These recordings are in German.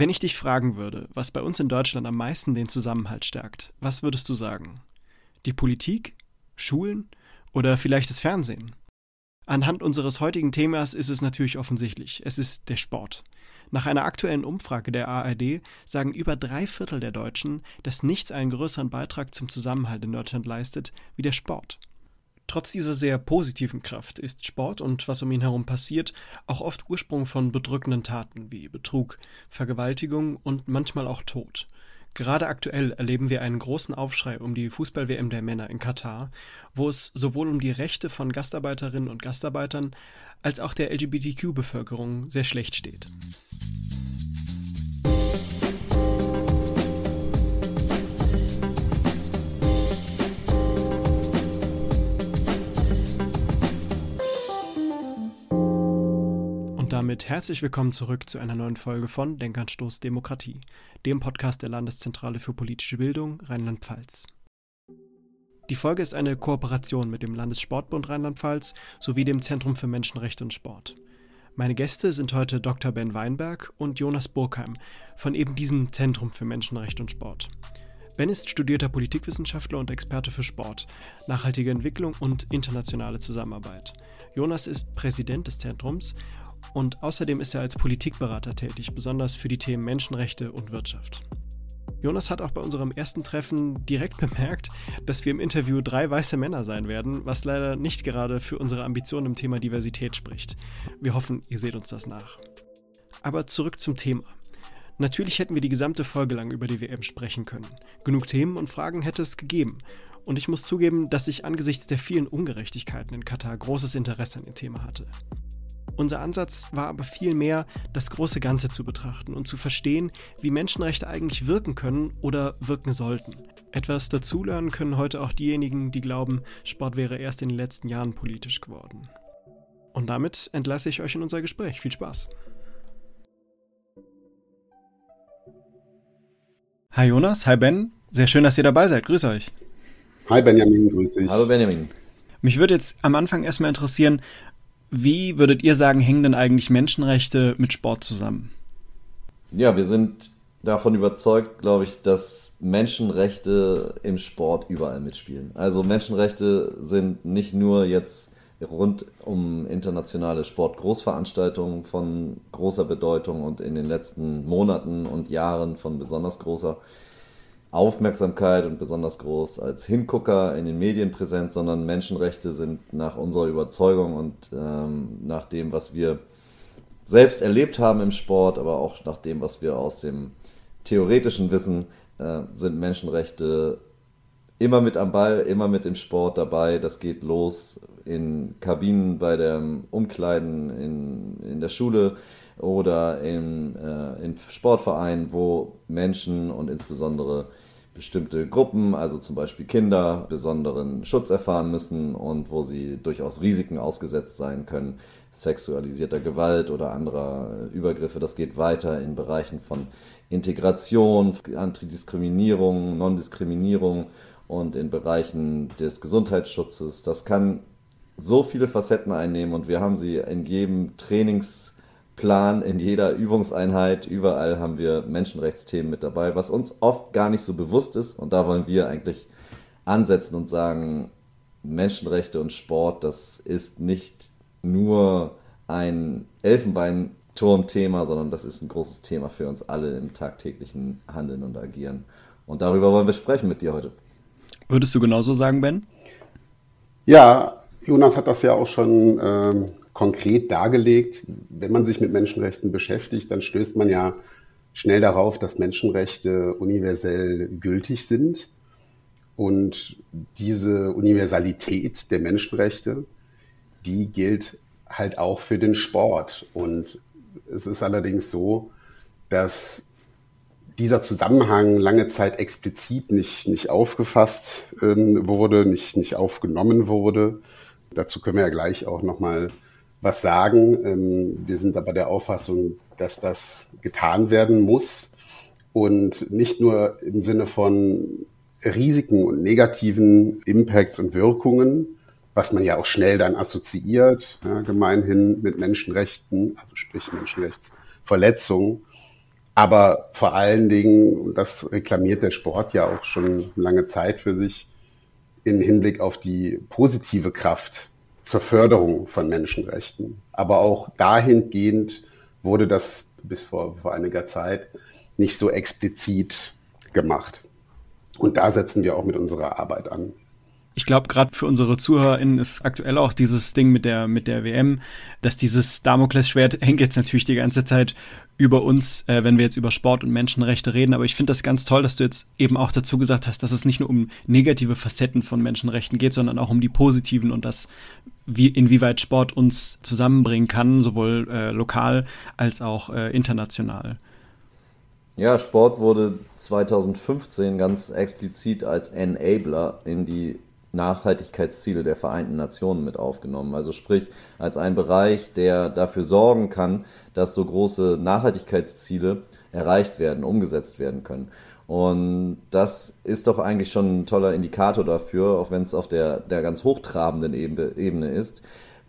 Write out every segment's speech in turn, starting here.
Wenn ich dich fragen würde, was bei uns in Deutschland am meisten den Zusammenhalt stärkt, was würdest du sagen? Die Politik? Schulen? Oder vielleicht das Fernsehen? Anhand unseres heutigen Themas ist es natürlich offensichtlich. Es ist der Sport. Nach einer aktuellen Umfrage der ARD sagen über drei Viertel der Deutschen, dass nichts einen größeren Beitrag zum Zusammenhalt in Deutschland leistet wie der Sport. Trotz dieser sehr positiven Kraft ist Sport und was um ihn herum passiert auch oft Ursprung von bedrückenden Taten wie Betrug, Vergewaltigung und manchmal auch Tod. Gerade aktuell erleben wir einen großen Aufschrei um die Fußball-WM der Männer in Katar, wo es sowohl um die Rechte von Gastarbeiterinnen und Gastarbeitern als auch der LGBTQ-Bevölkerung sehr schlecht steht. Damit herzlich willkommen zurück zu einer neuen Folge von Denkanstoß Demokratie, dem Podcast der Landeszentrale für politische Bildung Rheinland-Pfalz. Die Folge ist eine Kooperation mit dem Landessportbund Rheinland-Pfalz sowie dem Zentrum für Menschenrechte und Sport. Meine Gäste sind heute Dr. Ben Weinberg und Jonas Burkheim von eben diesem Zentrum für Menschenrechte und Sport. Ben ist studierter Politikwissenschaftler und Experte für Sport, nachhaltige Entwicklung und internationale Zusammenarbeit. Jonas ist Präsident des Zentrums und außerdem ist er als Politikberater tätig, besonders für die Themen Menschenrechte und Wirtschaft. Jonas hat auch bei unserem ersten Treffen direkt bemerkt, dass wir im Interview drei weiße Männer sein werden, was leider nicht gerade für unsere Ambitionen im Thema Diversität spricht. Wir hoffen, ihr seht uns das nach. Aber zurück zum Thema. Natürlich hätten wir die gesamte Folge lang über die WM sprechen können. Genug Themen und Fragen hätte es gegeben. Und ich muss zugeben, dass ich angesichts der vielen Ungerechtigkeiten in Katar großes Interesse an dem Thema hatte. Unser Ansatz war aber vielmehr, das große Ganze zu betrachten und zu verstehen, wie Menschenrechte eigentlich wirken können oder wirken sollten. Etwas dazulernen können heute auch diejenigen, die glauben, Sport wäre erst in den letzten Jahren politisch geworden. Und damit entlasse ich euch in unser Gespräch. Viel Spaß. Hi Jonas, hi Ben. Sehr schön, dass ihr dabei seid. Grüß euch. Hi Benjamin, grüß dich. Hallo Benjamin. Mich würde jetzt am Anfang erstmal interessieren, wie würdet ihr sagen, hängen denn eigentlich Menschenrechte mit Sport zusammen? Ja, wir sind davon überzeugt, glaube ich, dass Menschenrechte im Sport überall mitspielen. Also Menschenrechte sind nicht nur jetzt rund um internationale Sportgroßveranstaltungen von großer Bedeutung und in den letzten Monaten und Jahren von besonders großer Aufmerksamkeit und besonders groß als Hingucker in den Medien präsent, sondern Menschenrechte sind nach unserer Überzeugung und ähm, nach dem, was wir selbst erlebt haben im Sport, aber auch nach dem, was wir aus dem theoretischen Wissen, äh, sind Menschenrechte immer mit am Ball, immer mit im Sport dabei. Das geht los in Kabinen bei dem Umkleiden in, in der Schule oder in, äh, in Sportvereinen, wo Menschen und insbesondere bestimmte Gruppen, also zum Beispiel Kinder, besonderen Schutz erfahren müssen und wo sie durchaus Risiken ausgesetzt sein können, sexualisierter Gewalt oder anderer Übergriffe. Das geht weiter in Bereichen von Integration, Antidiskriminierung, Non-Diskriminierung und in Bereichen des Gesundheitsschutzes. Das kann so viele Facetten einnehmen und wir haben sie in jedem Trainings- Plan, in jeder Übungseinheit, überall haben wir Menschenrechtsthemen mit dabei, was uns oft gar nicht so bewusst ist. Und da wollen wir eigentlich ansetzen und sagen, Menschenrechte und Sport, das ist nicht nur ein Elfenbeinturmthema, sondern das ist ein großes Thema für uns alle im tagtäglichen Handeln und Agieren. Und darüber wollen wir sprechen mit dir heute. Würdest du genauso sagen, Ben? Ja, Jonas hat das ja auch schon ähm, konkret dargelegt. Wenn man sich mit Menschenrechten beschäftigt, dann stößt man ja schnell darauf, dass Menschenrechte universell gültig sind. Und diese Universalität der Menschenrechte, die gilt halt auch für den Sport. Und es ist allerdings so, dass dieser Zusammenhang lange Zeit explizit nicht, nicht aufgefasst ähm, wurde, nicht, nicht aufgenommen wurde. Dazu können wir ja gleich auch nochmal was sagen. Ähm, wir sind aber der Auffassung, dass das getan werden muss und nicht nur im Sinne von Risiken und negativen Impacts und Wirkungen, was man ja auch schnell dann assoziiert, ja, gemeinhin mit Menschenrechten, also sprich Menschenrechtsverletzungen, Aber vor allen Dingen, und das reklamiert der Sport ja auch schon lange Zeit für sich, im Hinblick auf die positive Kraft zur Förderung von Menschenrechten. Aber auch dahingehend wurde das bis vor, vor einiger Zeit nicht so explizit gemacht. Und da setzen wir auch mit unserer Arbeit an. Ich glaube, gerade für unsere ZuhörerInnen ist aktuell auch dieses Ding mit der, mit der WM, dass dieses Damoklesschwert hängt jetzt natürlich die ganze Zeit über uns, äh, wenn wir jetzt über Sport und Menschenrechte reden. Aber ich finde das ganz toll, dass du jetzt eben auch dazu gesagt hast, dass es nicht nur um negative Facetten von Menschenrechten geht, sondern auch um die positiven und das, wie, inwieweit Sport uns zusammenbringen kann, sowohl äh, lokal als auch äh, international. Ja, Sport wurde 2015 ganz explizit als Enabler in die Nachhaltigkeitsziele der Vereinten Nationen mit aufgenommen. Also sprich als ein Bereich, der dafür sorgen kann, dass so große Nachhaltigkeitsziele erreicht werden, umgesetzt werden können. Und das ist doch eigentlich schon ein toller Indikator dafür, auch wenn es auf der, der ganz hochtrabenden Ebene ist,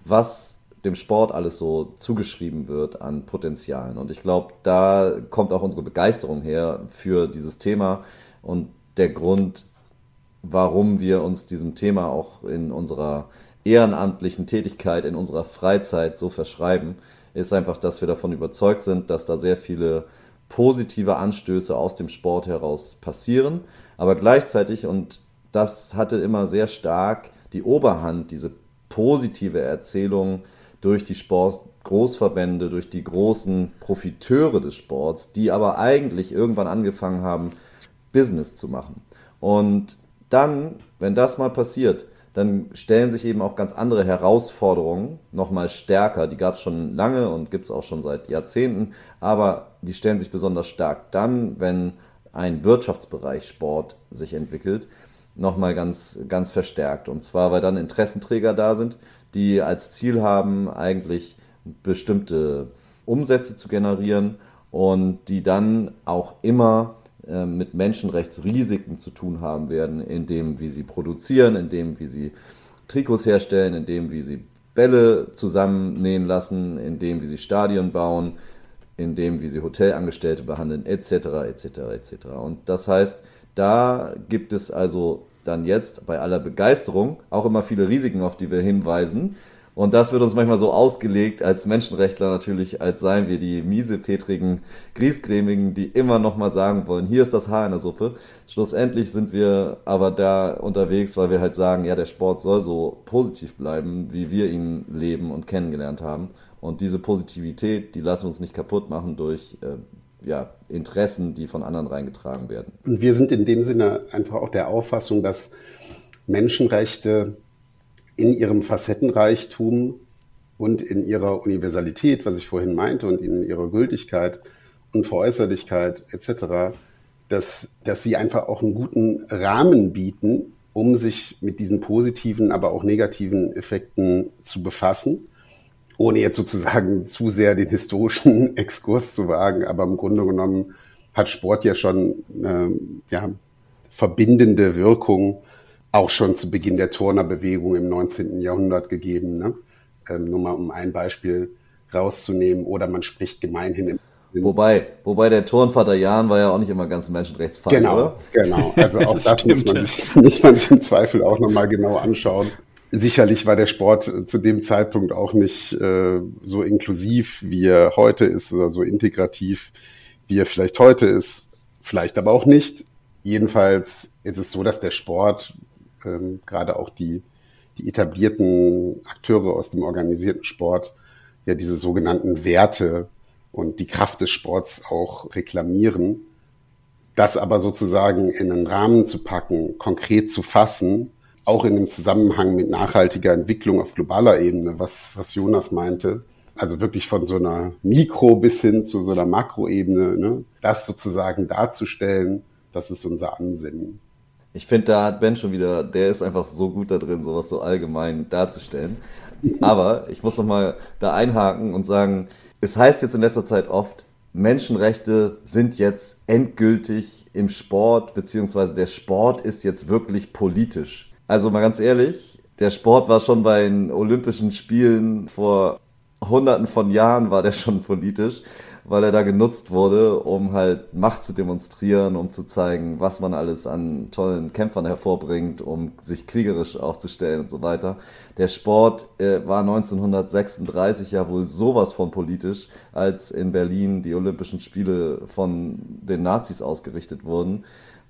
was dem Sport alles so zugeschrieben wird an Potenzialen. Und ich glaube, da kommt auch unsere Begeisterung her für dieses Thema und der Grund, warum wir uns diesem Thema auch in unserer ehrenamtlichen Tätigkeit, in unserer Freizeit so verschreiben, ist einfach, dass wir davon überzeugt sind, dass da sehr viele positive Anstöße aus dem Sport heraus passieren, aber gleichzeitig, und das hatte immer sehr stark die Oberhand, diese positive Erzählung durch die Sportgroßverbände, durch die großen Profiteure des Sports, die aber eigentlich irgendwann angefangen haben, Business zu machen. Und dann, wenn das mal passiert, dann stellen sich eben auch ganz andere Herausforderungen nochmal stärker. Die gab es schon lange und gibt es auch schon seit Jahrzehnten, aber die stellen sich besonders stark dann, wenn ein Wirtschaftsbereich Sport sich entwickelt, nochmal ganz, ganz verstärkt. Und zwar, weil dann Interessenträger da sind, die als Ziel haben, eigentlich bestimmte Umsätze zu generieren und die dann auch immer äh, mit Menschenrechtsrisiken zu tun haben werden, in dem, wie sie produzieren, in dem, wie sie Trikots herstellen, in dem, wie sie Bälle zusammennähen lassen, in dem, wie sie Stadien bauen, in dem, wie sie Hotelangestellte behandeln, etc., etc., etc. Und das heißt, da gibt es also dann jetzt bei aller Begeisterung auch immer viele Risiken, auf die wir hinweisen. Und das wird uns manchmal so ausgelegt als Menschenrechtler natürlich, als seien wir die miesepetrigen Griesgrämigen, die immer noch mal sagen wollen, hier ist das Haar in der Suppe. Schlussendlich sind wir aber da unterwegs, weil wir halt sagen, ja, der Sport soll so positiv bleiben, wie wir ihn leben und kennengelernt haben. Und diese Positivität, die lassen wir uns nicht kaputt machen durch äh, ja, Interessen, die von anderen reingetragen werden. Und wir sind in dem Sinne einfach auch der Auffassung, dass Menschenrechte in ihrem Facettenreichtum und in ihrer Universalität, was ich vorhin meinte, und in ihrer Gültigkeit und Veräußerlichkeit etc., dass, dass sie einfach auch einen guten Rahmen bieten, um sich mit diesen positiven, aber auch negativen Effekten zu befassen, ohne jetzt sozusagen zu sehr den historischen Exkurs zu wagen. Aber im Grunde genommen hat Sport ja schon äh, ja, verbindende Wirkung auch schon zu Beginn der Turnerbewegung im 19. Jahrhundert gegeben. Ne? Ähm, nur mal um ein Beispiel rauszunehmen. Oder man spricht gemeinhin im Wobei, wobei der Turnvater Jan war ja auch nicht immer ganz menschenrechtsfrei, genau, oder? Genau, also auch das, das muss, man sich, muss man sich im Zweifel auch nochmal genau anschauen. Sicherlich war der Sport zu dem Zeitpunkt auch nicht äh, so inklusiv, wie er heute ist oder so integrativ, wie er vielleicht heute ist. Vielleicht aber auch nicht. Jedenfalls ist es so, dass der Sport ähm, gerade auch die, die etablierten Akteure aus dem organisierten Sport ja diese sogenannten Werte und die Kraft des Sports auch reklamieren. Das aber sozusagen in einen Rahmen zu packen, konkret zu fassen, auch in dem Zusammenhang mit nachhaltiger Entwicklung auf globaler Ebene, was, was Jonas meinte, also wirklich von so einer Mikro bis hin zu so einer Makroebene, ne, das sozusagen darzustellen, das ist unser Ansinnen. Ich finde, da hat Ben schon wieder, der ist einfach so gut da drin, sowas so allgemein darzustellen. Aber ich muss noch mal da einhaken und sagen, es heißt jetzt in letzter Zeit oft, Menschenrechte sind jetzt endgültig im Sport, beziehungsweise der Sport ist jetzt wirklich politisch. Also mal ganz ehrlich, der Sport war schon bei den Olympischen Spielen vor hunderten von Jahren war der schon politisch. Weil er da genutzt wurde, um halt Macht zu demonstrieren, um zu zeigen, was man alles an tollen Kämpfern hervorbringt, um sich kriegerisch aufzustellen und so weiter. Der Sport äh, war 1936 ja wohl sowas von politisch, als in Berlin die Olympischen Spiele von den Nazis ausgerichtet wurden.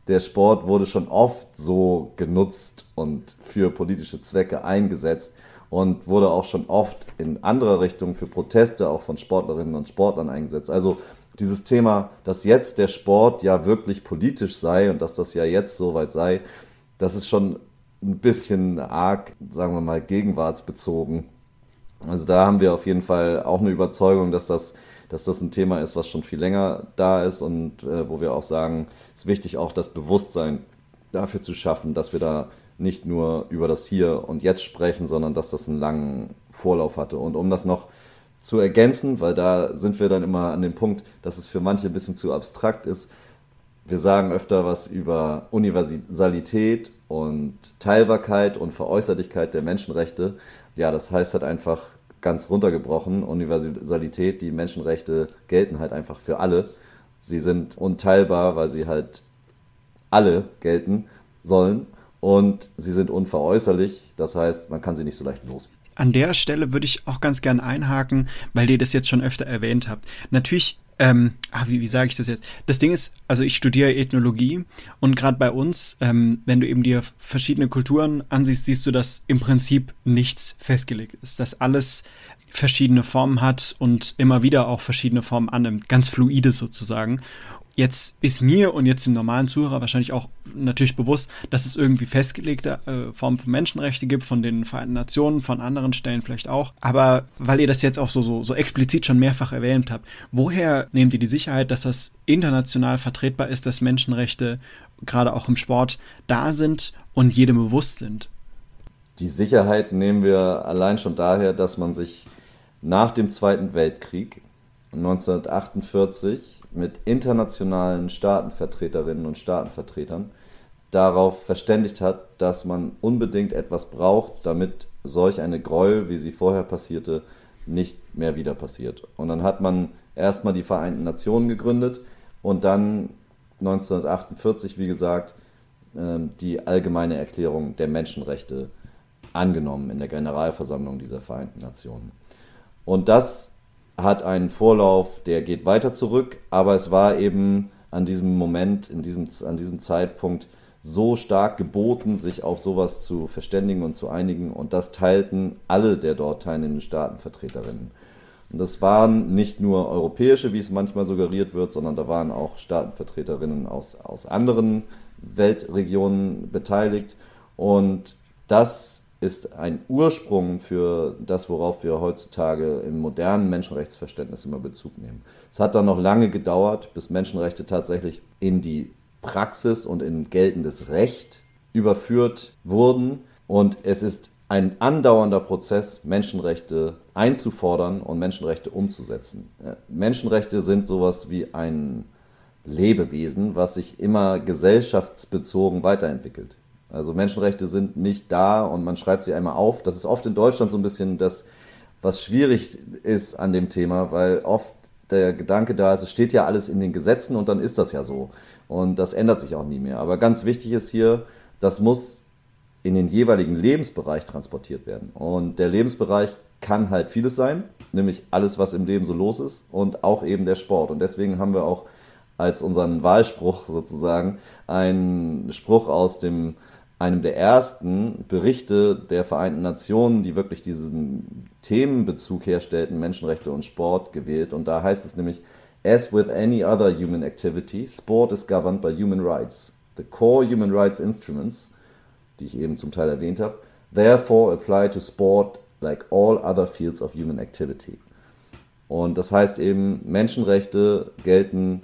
Der Sport wurde schon oft so genutzt und für politische Zwecke eingesetzt und wurde auch schon oft in anderer Richtung für Proteste auch von Sportlerinnen und Sportlern eingesetzt. Also dieses Thema, dass jetzt der Sport ja wirklich politisch sei und dass das ja jetzt soweit sei, das ist schon ein bisschen arg, sagen wir mal, gegenwartsbezogen. Also da haben wir auf jeden Fall auch eine Überzeugung, dass das, dass das ein Thema ist, was schon viel länger da ist und äh, wo wir auch sagen, es ist wichtig, auch das Bewusstsein dafür zu schaffen, dass wir da nicht nur über das Hier und Jetzt sprechen, sondern dass das einen langen Vorlauf hatte. Und um das noch zu ergänzen, weil da sind wir dann immer an dem Punkt, dass es für manche ein bisschen zu abstrakt ist. Wir sagen öfter was über Universalität und Teilbarkeit und Veräußerlichkeit der Menschenrechte. Ja, das heißt halt einfach ganz runtergebrochen, Universalität, die Menschenrechte gelten halt einfach für alle. Sie sind unteilbar, weil sie halt alle gelten sollen und sie sind unveräußerlich, das heißt, man kann sie nicht so leicht los. An der Stelle würde ich auch ganz gern einhaken, weil ihr das jetzt schon öfter erwähnt habt. Natürlich ähm, ah, wie, wie sage ich das jetzt? Das Ding ist, also ich studiere Ethnologie und gerade bei uns, ähm, wenn du eben dir verschiedene Kulturen ansiehst, siehst du, dass im Prinzip nichts festgelegt ist, dass alles verschiedene Formen hat und immer wieder auch verschiedene Formen annimmt, ganz fluide sozusagen. Jetzt ist mir und jetzt dem normalen Zuhörer wahrscheinlich auch natürlich bewusst, dass es irgendwie festgelegte äh, Formen von Menschenrechte gibt, von den Vereinten Nationen, von anderen Stellen vielleicht auch. Aber weil ihr das jetzt auch so, so, so explizit schon mehrfach erwähnt habt, woher nehmt ihr die Sicherheit, dass das international vertretbar ist, dass Menschenrechte gerade auch im Sport da sind und jedem bewusst sind? Die Sicherheit nehmen wir allein schon daher, dass man sich nach dem Zweiten Weltkrieg 1948 mit internationalen Staatenvertreterinnen und Staatenvertretern darauf verständigt hat, dass man unbedingt etwas braucht, damit solch eine Gräuel, wie sie vorher passierte, nicht mehr wieder passiert. Und dann hat man erstmal die Vereinten Nationen gegründet und dann 1948, wie gesagt, ähm, die allgemeine Erklärung der Menschenrechte angenommen in der Generalversammlung dieser Vereinten Nationen. Und das hat einen Vorlauf, der geht weiter zurück, aber es war eben an diesem Moment, in diesem, an diesem Zeitpunkt so stark geboten, sich auf sowas zu verständigen und zu einigen. Und das teilten alle der dort teilnehmenden Staatenvertreterinnen. Und das waren nicht nur europäische, wie es manchmal suggeriert wird, sondern da waren auch Staatenvertreterinnen aus, aus anderen Weltregionen beteiligt. Und das ist ein Ursprung für das, worauf wir heutzutage im modernen Menschenrechtsverständnis immer Bezug nehmen. Es hat dann noch lange gedauert, bis Menschenrechte tatsächlich in die Praxis und in geltendes Recht überführt wurden. Und es ist ein andauernder Prozess, Menschenrechte einzufordern und Menschenrechte umzusetzen. Menschenrechte sind sowas wie ein Lebewesen, was sich immer gesellschaftsbezogen weiterentwickelt. Also Menschenrechte sind nicht da und man schreibt sie einmal auf. Das ist oft in Deutschland so ein bisschen das, was schwierig ist an dem Thema, weil oft der Gedanke da ist, es steht ja alles in den Gesetzen und dann ist das ja so. Und das ändert sich auch nie mehr. Aber ganz wichtig ist hier, das muss in den jeweiligen Lebensbereich transportiert werden. Und der Lebensbereich kann halt vieles sein, nämlich alles, was im Leben so los ist und auch eben der Sport. Und deswegen haben wir auch als unseren Wahlspruch sozusagen einen Spruch aus dem einem der ersten Berichte der Vereinten Nationen, die wirklich diesen Themenbezug herstellten, Menschenrechte und Sport, gewählt. Und da heißt es nämlich, As with any other human activity, sport is governed by human rights. The core human rights instruments, die ich eben zum Teil erwähnt habe, therefore apply to sport like all other fields of human activity. Und das heißt eben, Menschenrechte gelten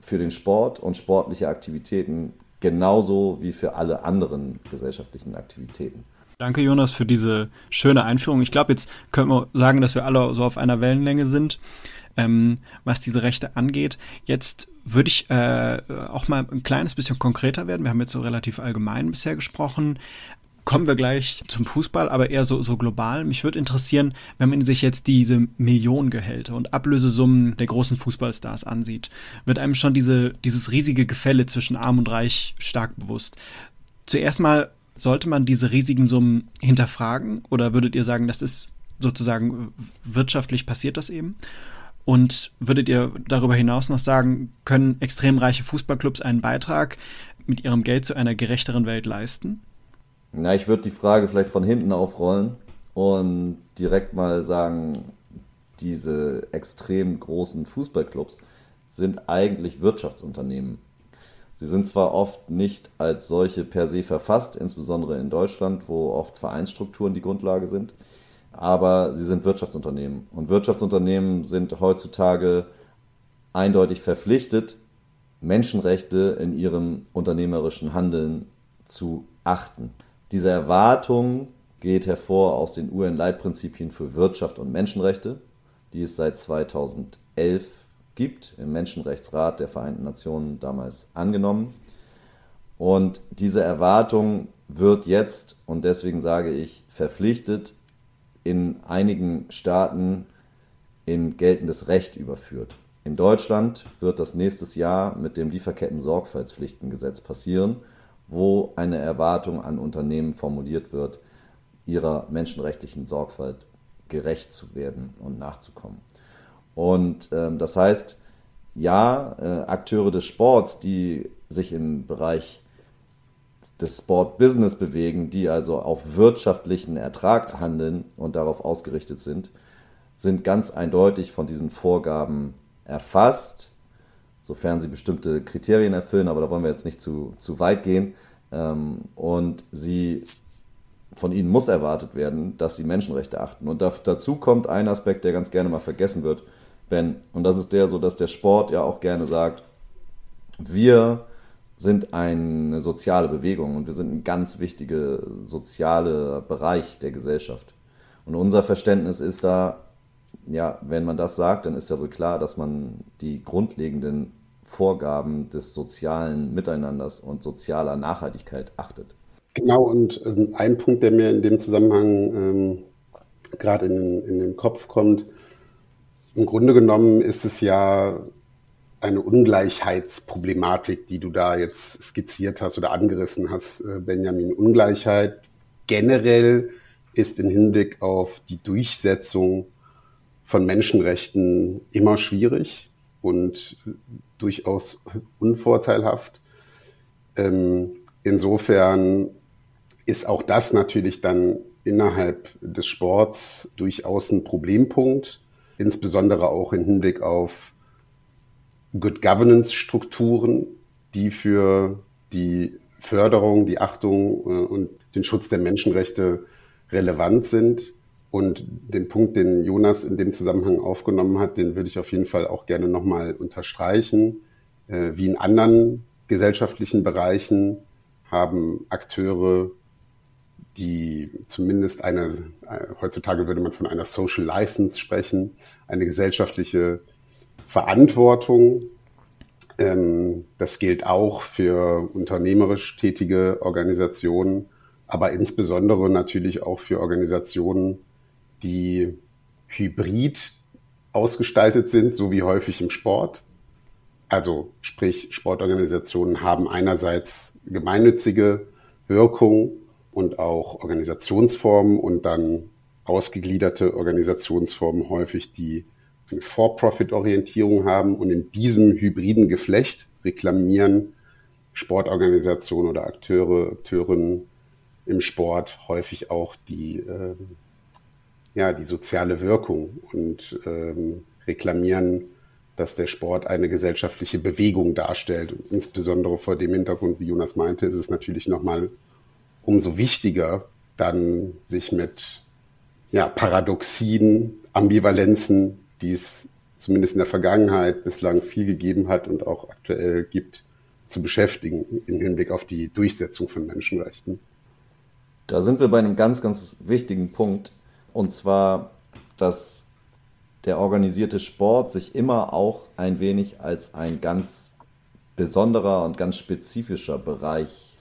für den Sport und sportliche Aktivitäten genauso wie für alle anderen gesellschaftlichen Aktivitäten. Danke, Jonas, für diese schöne Einführung. Ich glaube, jetzt können wir sagen, dass wir alle so auf einer Wellenlänge sind, ähm, was diese Rechte angeht. Jetzt würde ich äh, auch mal ein kleines bisschen konkreter werden. Wir haben jetzt so relativ allgemein bisher gesprochen. Kommen wir gleich zum Fußball, aber eher so, so global. Mich würde interessieren, wenn man sich jetzt diese Millionengehälter und Ablösesummen der großen Fußballstars ansieht, wird einem schon diese, dieses riesige Gefälle zwischen Arm und Reich stark bewusst. Zuerst mal, sollte man diese riesigen Summen hinterfragen oder würdet ihr sagen, das ist sozusagen wirtschaftlich passiert das eben? Und würdet ihr darüber hinaus noch sagen, können extrem reiche Fußballclubs einen Beitrag mit ihrem Geld zu einer gerechteren Welt leisten? Na, ich würde die Frage vielleicht von hinten aufrollen und direkt mal sagen, diese extrem großen Fußballclubs sind eigentlich Wirtschaftsunternehmen. Sie sind zwar oft nicht als solche per se verfasst, insbesondere in Deutschland, wo oft Vereinsstrukturen die Grundlage sind, aber sie sind Wirtschaftsunternehmen. Und Wirtschaftsunternehmen sind heutzutage eindeutig verpflichtet, Menschenrechte in ihrem unternehmerischen Handeln zu achten. Diese Erwartung geht hervor aus den UN-Leitprinzipien für Wirtschaft und Menschenrechte, die es seit 2011 gibt, im Menschenrechtsrat der Vereinten Nationen damals angenommen. Und diese Erwartung wird jetzt, und deswegen sage ich, verpflichtet in einigen Staaten in geltendes Recht überführt. In Deutschland wird das nächstes Jahr mit dem Lieferketten-Sorgfaltspflichtengesetz passieren, wo eine Erwartung an Unternehmen formuliert wird, ihrer menschenrechtlichen Sorgfalt gerecht zu werden und nachzukommen. Und ähm, das heißt, ja, äh, Akteure des Sports, die sich im Bereich des Sport-Business bewegen, die also auf wirtschaftlichen Ertrag handeln und darauf ausgerichtet sind, sind ganz eindeutig von diesen Vorgaben erfasst, sofern sie bestimmte Kriterien erfüllen, aber da wollen wir jetzt nicht zu, zu weit gehen. Ähm, und sie von ihnen muss erwartet werden, dass sie Menschenrechte achten. Und da, dazu kommt ein Aspekt, der ganz gerne mal vergessen wird, Ben. Und das ist der so, dass der Sport ja auch gerne sagt, wir sind eine soziale Bewegung und wir sind ein ganz wichtiger sozialer Bereich der Gesellschaft. Und unser Verständnis ist da, ja, wenn man das sagt, dann ist ja wohl klar, dass man die grundlegenden Vorgaben des sozialen Miteinanders und sozialer Nachhaltigkeit achtet. Genau, und ähm, ein Punkt, der mir in dem Zusammenhang ähm, gerade in, in den Kopf kommt, im Grunde genommen ist es ja eine Ungleichheitsproblematik, die du da jetzt skizziert hast oder angerissen hast, äh, Benjamin. Ungleichheit generell ist im Hinblick auf die Durchsetzung von Menschenrechten immer schwierig und durchaus unvorteilhaft. Ähm, insofern ist auch das natürlich dann innerhalb des Sports durchaus ein Problempunkt, insbesondere auch im Hinblick auf Good Governance Strukturen, die für die Förderung, die Achtung äh, und den Schutz der Menschenrechte relevant sind. Und den Punkt, den Jonas in dem Zusammenhang aufgenommen hat, den würde ich auf jeden Fall auch gerne nochmal unterstreichen. Äh, wie in anderen gesellschaftlichen Bereichen haben Akteure, die zumindest eine, äh, heutzutage würde man von einer Social License sprechen, eine gesellschaftliche Verantwortung. Ähm, das gilt auch für unternehmerisch tätige Organisationen, aber insbesondere natürlich auch für Organisationen, die hybrid ausgestaltet sind, so wie häufig im Sport. Also sprich, Sportorganisationen haben einerseits gemeinnützige Wirkung und auch Organisationsformen und dann ausgegliederte Organisationsformen häufig, die eine For-Profit-Orientierung haben und in diesem hybriden Geflecht reklamieren Sportorganisationen oder Akteure, Akteurinnen im Sport häufig auch die, äh, ja, die soziale Wirkung und ähm, reklamieren, dass der Sport eine gesellschaftliche Bewegung darstellt. Und insbesondere vor dem Hintergrund, wie Jonas meinte, ist es natürlich nochmal umso wichtiger, dann sich mit ja, Paradoxien, Ambivalenzen die es zumindest in der Vergangenheit bislang viel gegeben hat und auch aktuell gibt, zu beschäftigen im Hinblick auf die Durchsetzung von Menschenrechten. Da sind wir bei einem ganz, ganz wichtigen Punkt, und zwar, dass der organisierte Sport sich immer auch ein wenig als ein ganz besonderer und ganz spezifischer Bereich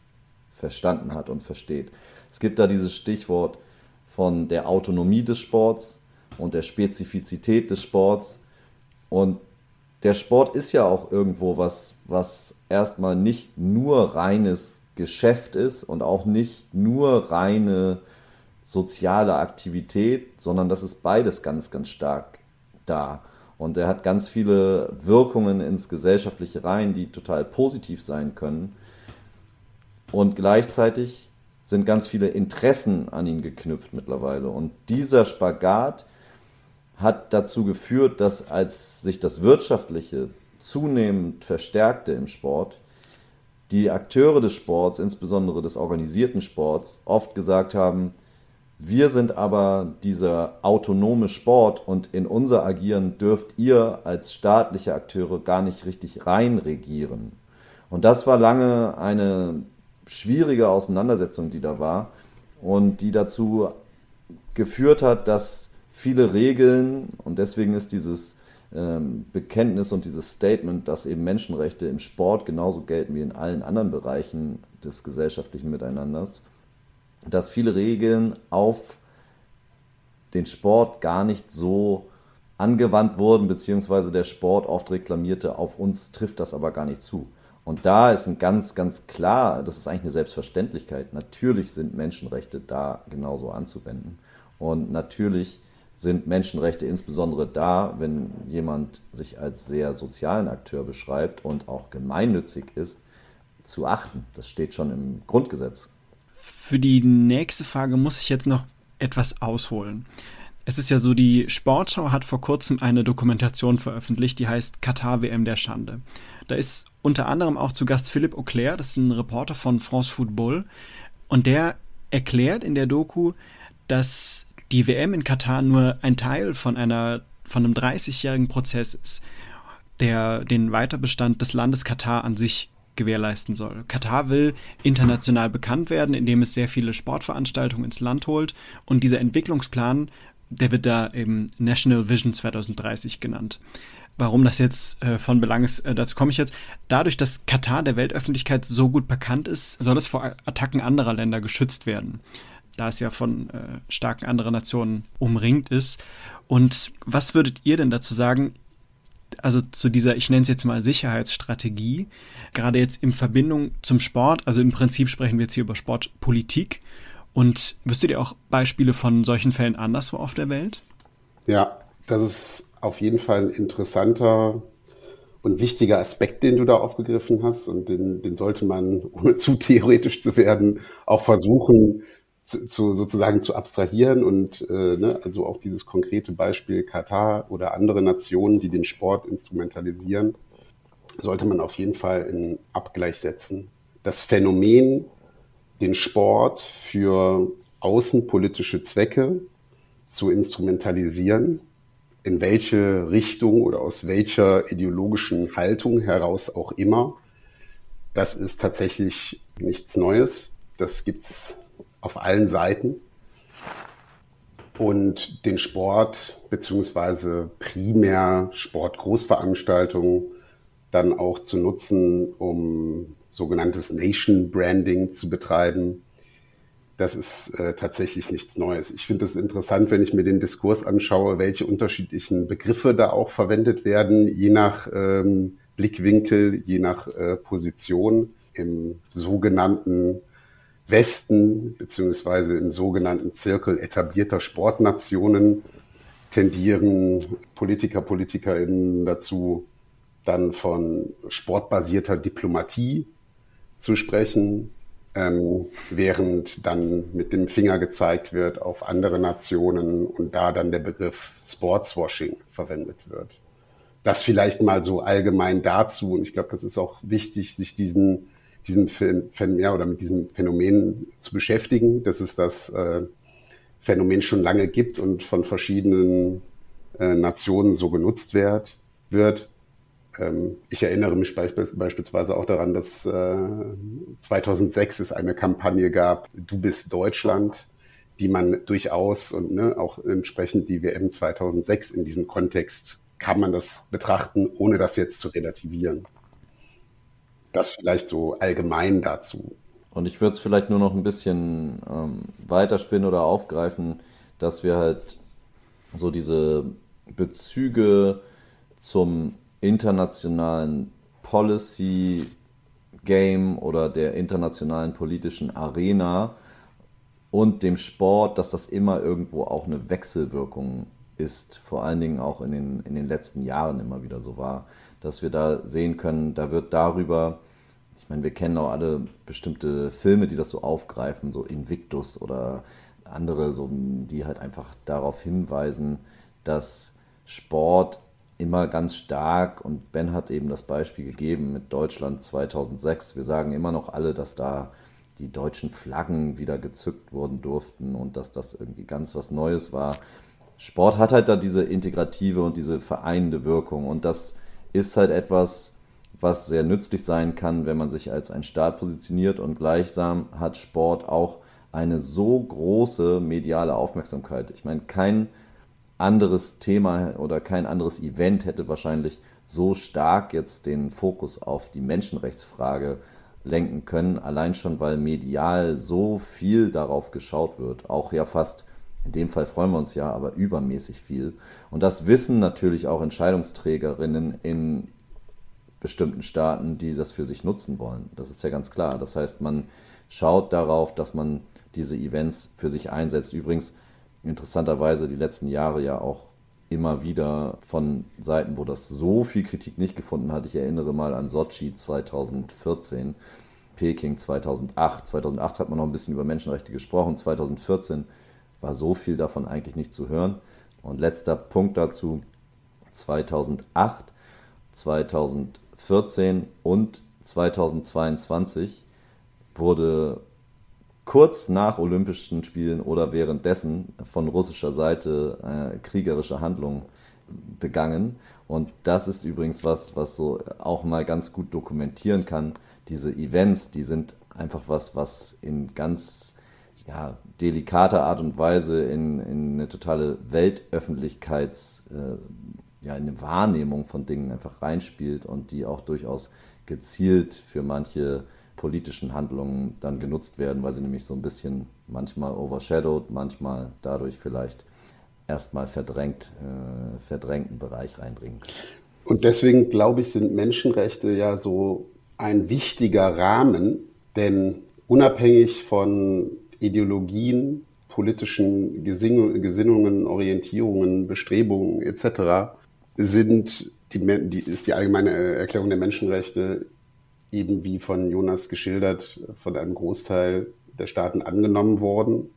verstanden hat und versteht. Es gibt da dieses Stichwort von der Autonomie des Sports und der Spezifizität des Sports. Und der Sport ist ja auch irgendwo was, was erstmal nicht nur reines Geschäft ist und auch nicht nur reine soziale Aktivität, sondern das ist beides ganz, ganz stark da. Und er hat ganz viele Wirkungen ins Gesellschaftliche rein, die total positiv sein können. Und gleichzeitig sind ganz viele Interessen an ihn geknüpft mittlerweile. Und dieser Spagat hat dazu geführt, dass als sich das Wirtschaftliche zunehmend verstärkte im Sport, die Akteure des Sports, insbesondere des organisierten Sports, oft gesagt haben, wir sind aber dieser autonome Sport und in unser Agieren dürft ihr als staatliche Akteure gar nicht richtig reinregieren. Und das war lange eine schwierige Auseinandersetzung, die da war und die dazu geführt hat, dass viele Regeln und deswegen ist dieses ähm, Bekenntnis und dieses Statement, dass eben Menschenrechte im Sport genauso gelten wie in allen anderen Bereichen des gesellschaftlichen Miteinanders, dass viele Regeln auf den Sport gar nicht so angewandt wurden, beziehungsweise der Sport oft reklamierte, auf uns trifft das aber gar nicht zu. Und da ist ein ganz, ganz klar, das ist eigentlich eine Selbstverständlichkeit. Natürlich sind Menschenrechte da genauso anzuwenden. Und natürlich sind Menschenrechte insbesondere da, wenn jemand sich als sehr sozialen Akteur beschreibt und auch gemeinnützig ist, zu achten. Das steht schon im Grundgesetz. Für die nächste Frage muss ich jetzt noch etwas ausholen. Es ist ja so, die Sportschau hat vor kurzem eine Dokumentation veröffentlicht, die heißt Katar WM der Schande. Da ist unter anderem auch zu Gast Philipp Auclair, das ist ein Reporter von France Football, und der erklärt in der Doku, dass die WM in Katar nur ein Teil von einer von einem 30-jährigen Prozess ist, der den Weiterbestand des Landes Katar an sich gewährleisten soll. Katar will international bekannt werden, indem es sehr viele Sportveranstaltungen ins Land holt. Und dieser Entwicklungsplan, der wird da eben National Vision 2030 genannt. Warum das jetzt äh, von Belang ist, äh, dazu komme ich jetzt. Dadurch, dass Katar der Weltöffentlichkeit so gut bekannt ist, soll es vor Attacken anderer Länder geschützt werden. Da es ja von äh, starken anderen Nationen umringt ist. Und was würdet ihr denn dazu sagen? Also zu dieser, ich nenne es jetzt mal Sicherheitsstrategie, gerade jetzt in Verbindung zum Sport, also im Prinzip sprechen wir jetzt hier über Sportpolitik. Und wüsstet ihr auch Beispiele von solchen Fällen anderswo auf der Welt? Ja, das ist auf jeden Fall ein interessanter und wichtiger Aspekt, den du da aufgegriffen hast. Und den, den sollte man, ohne zu theoretisch zu werden, auch versuchen, zu, zu, sozusagen zu abstrahieren und äh, ne, also auch dieses konkrete Beispiel Katar oder andere Nationen, die den Sport instrumentalisieren, sollte man auf jeden Fall in Abgleich setzen. Das Phänomen, den Sport für außenpolitische Zwecke zu instrumentalisieren, in welche Richtung oder aus welcher ideologischen Haltung heraus auch immer, das ist tatsächlich nichts Neues. Das gibt's auf allen Seiten und den Sport beziehungsweise primär Sportgroßveranstaltungen dann auch zu nutzen, um sogenanntes Nation Branding zu betreiben. Das ist äh, tatsächlich nichts Neues. Ich finde es interessant, wenn ich mir den Diskurs anschaue, welche unterschiedlichen Begriffe da auch verwendet werden, je nach ähm, Blickwinkel, je nach äh, Position im sogenannten Westen beziehungsweise im sogenannten Zirkel etablierter Sportnationen tendieren Politiker, PolitikerInnen dazu, dann von sportbasierter Diplomatie zu sprechen, ähm, während dann mit dem Finger gezeigt wird auf andere Nationen und da dann der Begriff Sportswashing verwendet wird. Das vielleicht mal so allgemein dazu. Und ich glaube, das ist auch wichtig, sich diesen diesem Phänomen ja, oder mit diesem Phänomen zu beschäftigen, dass es das äh, Phänomen schon lange gibt und von verschiedenen äh, Nationen so genutzt werd, wird. Ähm, ich erinnere mich beispielsweise auch daran, dass äh, 2006 es eine Kampagne gab, Du bist Deutschland, die man durchaus und ne, auch entsprechend die WM 2006 in diesem Kontext kann man das betrachten, ohne das jetzt zu relativieren. Das vielleicht so allgemein dazu. Und ich würde es vielleicht nur noch ein bisschen ähm, weiterspinnen oder aufgreifen, dass wir halt so diese Bezüge zum internationalen Policy Game oder der internationalen politischen Arena und dem Sport, dass das immer irgendwo auch eine Wechselwirkung ist, vor allen Dingen auch in den, in den letzten Jahren immer wieder so war, dass wir da sehen können, da wird darüber, ich meine, wir kennen auch alle bestimmte Filme, die das so aufgreifen, so Invictus oder andere, so, die halt einfach darauf hinweisen, dass Sport immer ganz stark und Ben hat eben das Beispiel gegeben mit Deutschland 2006. Wir sagen immer noch alle, dass da die deutschen Flaggen wieder gezückt wurden durften und dass das irgendwie ganz was Neues war. Sport hat halt da diese integrative und diese vereinende Wirkung und das ist halt etwas, was sehr nützlich sein kann, wenn man sich als ein Staat positioniert und gleichsam hat Sport auch eine so große mediale Aufmerksamkeit. Ich meine, kein anderes Thema oder kein anderes Event hätte wahrscheinlich so stark jetzt den Fokus auf die Menschenrechtsfrage lenken können, allein schon weil medial so viel darauf geschaut wird, auch ja fast, in dem Fall freuen wir uns ja, aber übermäßig viel. Und das wissen natürlich auch Entscheidungsträgerinnen in bestimmten Staaten, die das für sich nutzen wollen. Das ist ja ganz klar. Das heißt, man schaut darauf, dass man diese Events für sich einsetzt. Übrigens, interessanterweise die letzten Jahre ja auch immer wieder von Seiten, wo das so viel Kritik nicht gefunden hat. Ich erinnere mal an Sochi 2014, Peking 2008. 2008 hat man noch ein bisschen über Menschenrechte gesprochen, 2014 war so viel davon eigentlich nicht zu hören. Und letzter Punkt dazu, 2008, 2014 und 2022 wurde kurz nach Olympischen Spielen oder währenddessen von russischer Seite äh, kriegerische Handlungen begangen. Und das ist übrigens was, was so auch mal ganz gut dokumentieren kann. Diese Events, die sind einfach was, was in ganz ja, delikater Art und Weise in, in eine totale Weltöffentlichkeits, äh, ja, in eine Wahrnehmung von Dingen einfach reinspielt und die auch durchaus gezielt für manche politischen Handlungen dann genutzt werden, weil sie nämlich so ein bisschen manchmal overshadowed, manchmal dadurch vielleicht erstmal verdrängt, äh, verdrängten Bereich reinbringen. Und deswegen glaube ich, sind Menschenrechte ja so ein wichtiger Rahmen, denn unabhängig von Ideologien, politischen Gesinnungen, Orientierungen, Bestrebungen etc. sind die, die, ist die allgemeine Erklärung der Menschenrechte eben wie von Jonas geschildert, von einem Großteil der Staaten angenommen worden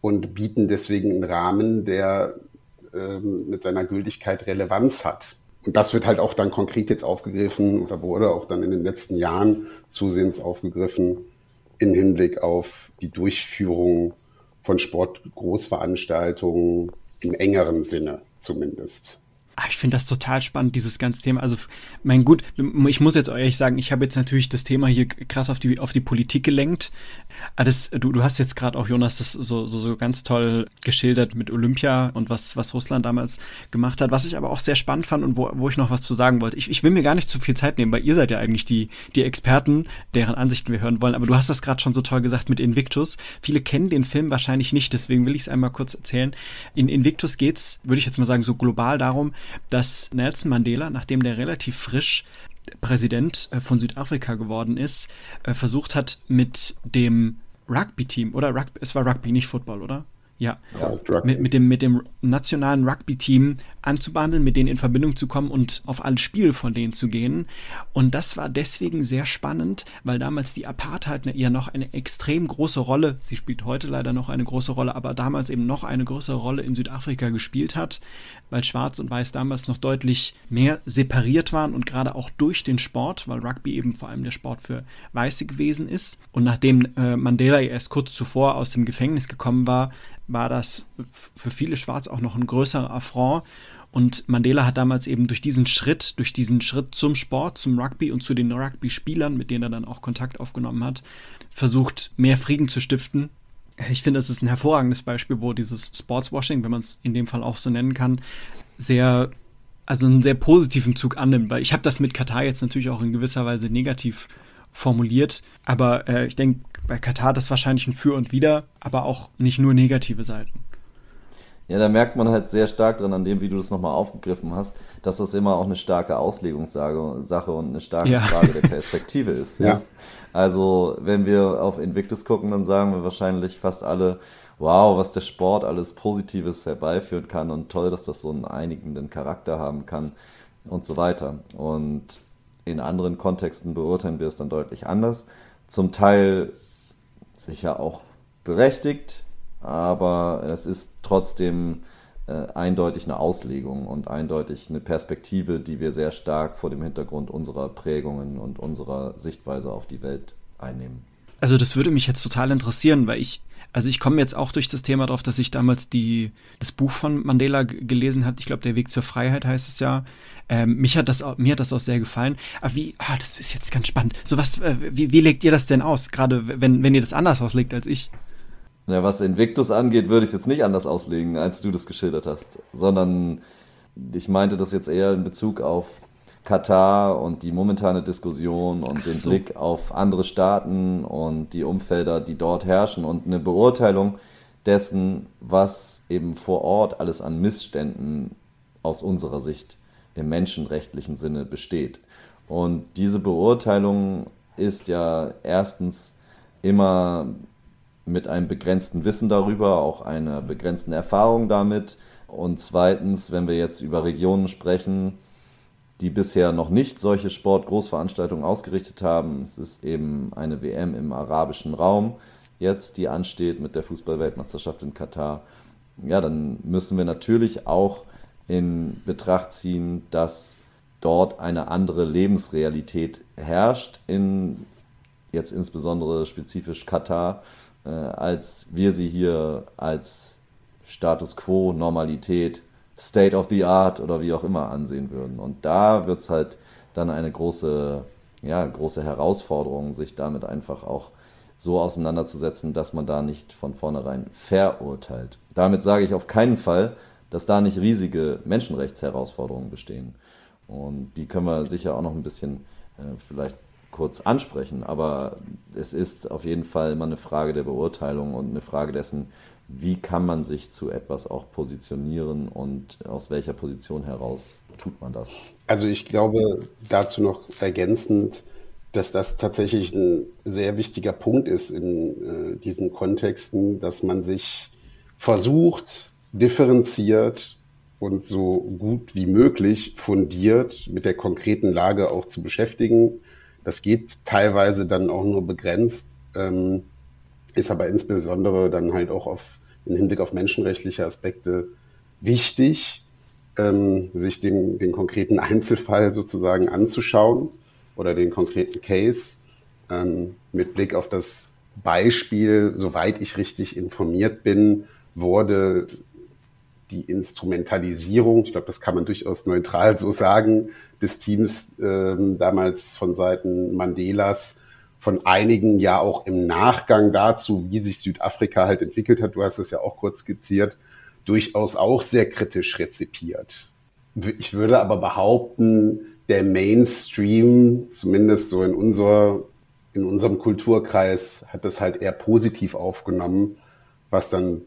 und bieten deswegen einen Rahmen, der ähm, mit seiner Gültigkeit Relevanz hat. Und das wird halt auch dann konkret jetzt aufgegriffen oder wurde auch dann in den letzten Jahren zusehends aufgegriffen im Hinblick auf die Durchführung von Sportgroßveranstaltungen im engeren Sinne zumindest. Ah, ich finde das total spannend, dieses ganze Thema. Also, mein gut, ich muss jetzt ehrlich sagen, ich habe jetzt natürlich das Thema hier krass auf die, auf die Politik gelenkt. Aber das, du, du hast jetzt gerade auch, Jonas, das so, so, so ganz toll geschildert mit Olympia und was, was Russland damals gemacht hat. Was ich aber auch sehr spannend fand und wo, wo ich noch was zu sagen wollte. Ich, ich will mir gar nicht zu viel Zeit nehmen, weil ihr seid ja eigentlich die, die Experten, deren Ansichten wir hören wollen. Aber du hast das gerade schon so toll gesagt mit Invictus. Viele kennen den Film wahrscheinlich nicht, deswegen will ich es einmal kurz erzählen. In Invictus geht's, würde ich jetzt mal sagen, so global darum, dass Nelson Mandela, nachdem der relativ frisch Präsident äh, von Südafrika geworden ist, äh, versucht hat mit dem Rugby-Team, oder? Rugby, es war Rugby, nicht Football, oder? Ja, ja mit, mit, dem, mit dem nationalen Rugby-Team anzubandeln, mit denen in Verbindung zu kommen und auf alle Spiele von denen zu gehen. Und das war deswegen sehr spannend, weil damals die Apartheid ja noch eine extrem große Rolle, sie spielt heute leider noch eine große Rolle, aber damals eben noch eine größere Rolle in Südafrika gespielt hat, weil Schwarz und Weiß damals noch deutlich mehr separiert waren und gerade auch durch den Sport, weil Rugby eben vor allem der Sport für Weiße gewesen ist. Und nachdem äh, Mandela erst kurz zuvor aus dem Gefängnis gekommen war, war das für viele Schwarz auch noch ein größerer Affront. Und Mandela hat damals eben durch diesen Schritt, durch diesen Schritt zum Sport, zum Rugby und zu den Rugby-Spielern, mit denen er dann auch Kontakt aufgenommen hat, versucht, mehr Frieden zu stiften. Ich finde, es ist ein hervorragendes Beispiel, wo dieses Sportswashing, wenn man es in dem Fall auch so nennen kann, sehr, also einen sehr positiven Zug annimmt, weil ich habe das mit Katar jetzt natürlich auch in gewisser Weise negativ formuliert. Aber äh, ich denke, bei Katar hat das wahrscheinlich ein Für und Wider, aber auch nicht nur negative Seiten. Ja, da merkt man halt sehr stark dran, an dem, wie du das nochmal aufgegriffen hast, dass das immer auch eine starke Auslegungssache und eine starke ja. Frage der Perspektive ist. Ja. Also, wenn wir auf Invictus gucken, dann sagen wir wahrscheinlich fast alle, wow, was der Sport alles Positives herbeiführen kann und toll, dass das so einen einigenden Charakter haben kann und so weiter. Und in anderen Kontexten beurteilen wir es dann deutlich anders. Zum Teil sicher auch berechtigt, aber es ist trotzdem äh, eindeutig eine Auslegung und eindeutig eine Perspektive, die wir sehr stark vor dem Hintergrund unserer Prägungen und unserer Sichtweise auf die Welt einnehmen. Also das würde mich jetzt total interessieren, weil ich also ich komme jetzt auch durch das Thema drauf, dass ich damals die, das Buch von Mandela gelesen habe. Ich glaube, Der Weg zur Freiheit heißt es ja. Ähm, mich hat das, mir hat das auch sehr gefallen. Aber wie, ah, das ist jetzt ganz spannend. So was, äh, wie, wie legt ihr das denn aus? Gerade wenn, wenn ihr das anders auslegt als ich. Ja, was Invictus angeht, würde ich es jetzt nicht anders auslegen, als du das geschildert hast, sondern ich meinte das jetzt eher in Bezug auf Katar und die momentane Diskussion und den Blick auf andere Staaten und die Umfelder, die dort herrschen und eine Beurteilung dessen, was eben vor Ort alles an Missständen aus unserer Sicht im menschenrechtlichen Sinne besteht. Und diese Beurteilung ist ja erstens immer mit einem begrenzten Wissen darüber, auch einer begrenzten Erfahrung damit. Und zweitens, wenn wir jetzt über Regionen sprechen, die bisher noch nicht solche Sportgroßveranstaltungen ausgerichtet haben. Es ist eben eine WM im arabischen Raum jetzt, die ansteht mit der Fußballweltmeisterschaft in Katar. Ja, dann müssen wir natürlich auch in Betracht ziehen, dass dort eine andere Lebensrealität herrscht, in jetzt insbesondere spezifisch Katar, äh, als wir sie hier als Status quo, Normalität State of the Art oder wie auch immer ansehen würden. Und da wird es halt dann eine große, ja, große Herausforderung, sich damit einfach auch so auseinanderzusetzen, dass man da nicht von vornherein verurteilt. Damit sage ich auf keinen Fall, dass da nicht riesige Menschenrechtsherausforderungen bestehen. Und die können wir sicher auch noch ein bisschen äh, vielleicht kurz ansprechen. Aber es ist auf jeden Fall immer eine Frage der Beurteilung und eine Frage dessen, wie kann man sich zu etwas auch positionieren und aus welcher Position heraus tut man das? Also ich glaube dazu noch ergänzend, dass das tatsächlich ein sehr wichtiger Punkt ist in äh, diesen Kontexten, dass man sich versucht, differenziert und so gut wie möglich fundiert mit der konkreten Lage auch zu beschäftigen. Das geht teilweise dann auch nur begrenzt, ähm, ist aber insbesondere dann halt auch auf im Hinblick auf menschenrechtliche Aspekte wichtig, ähm, sich den, den konkreten Einzelfall sozusagen anzuschauen oder den konkreten Case ähm, mit Blick auf das Beispiel, soweit ich richtig informiert bin, wurde die Instrumentalisierung, ich glaube, das kann man durchaus neutral so sagen, des Teams ähm, damals von Seiten Mandelas von einigen ja auch im Nachgang dazu, wie sich Südafrika halt entwickelt hat, du hast es ja auch kurz skizziert, durchaus auch sehr kritisch rezipiert. Ich würde aber behaupten, der Mainstream, zumindest so in unserer, in unserem Kulturkreis, hat das halt eher positiv aufgenommen, was dann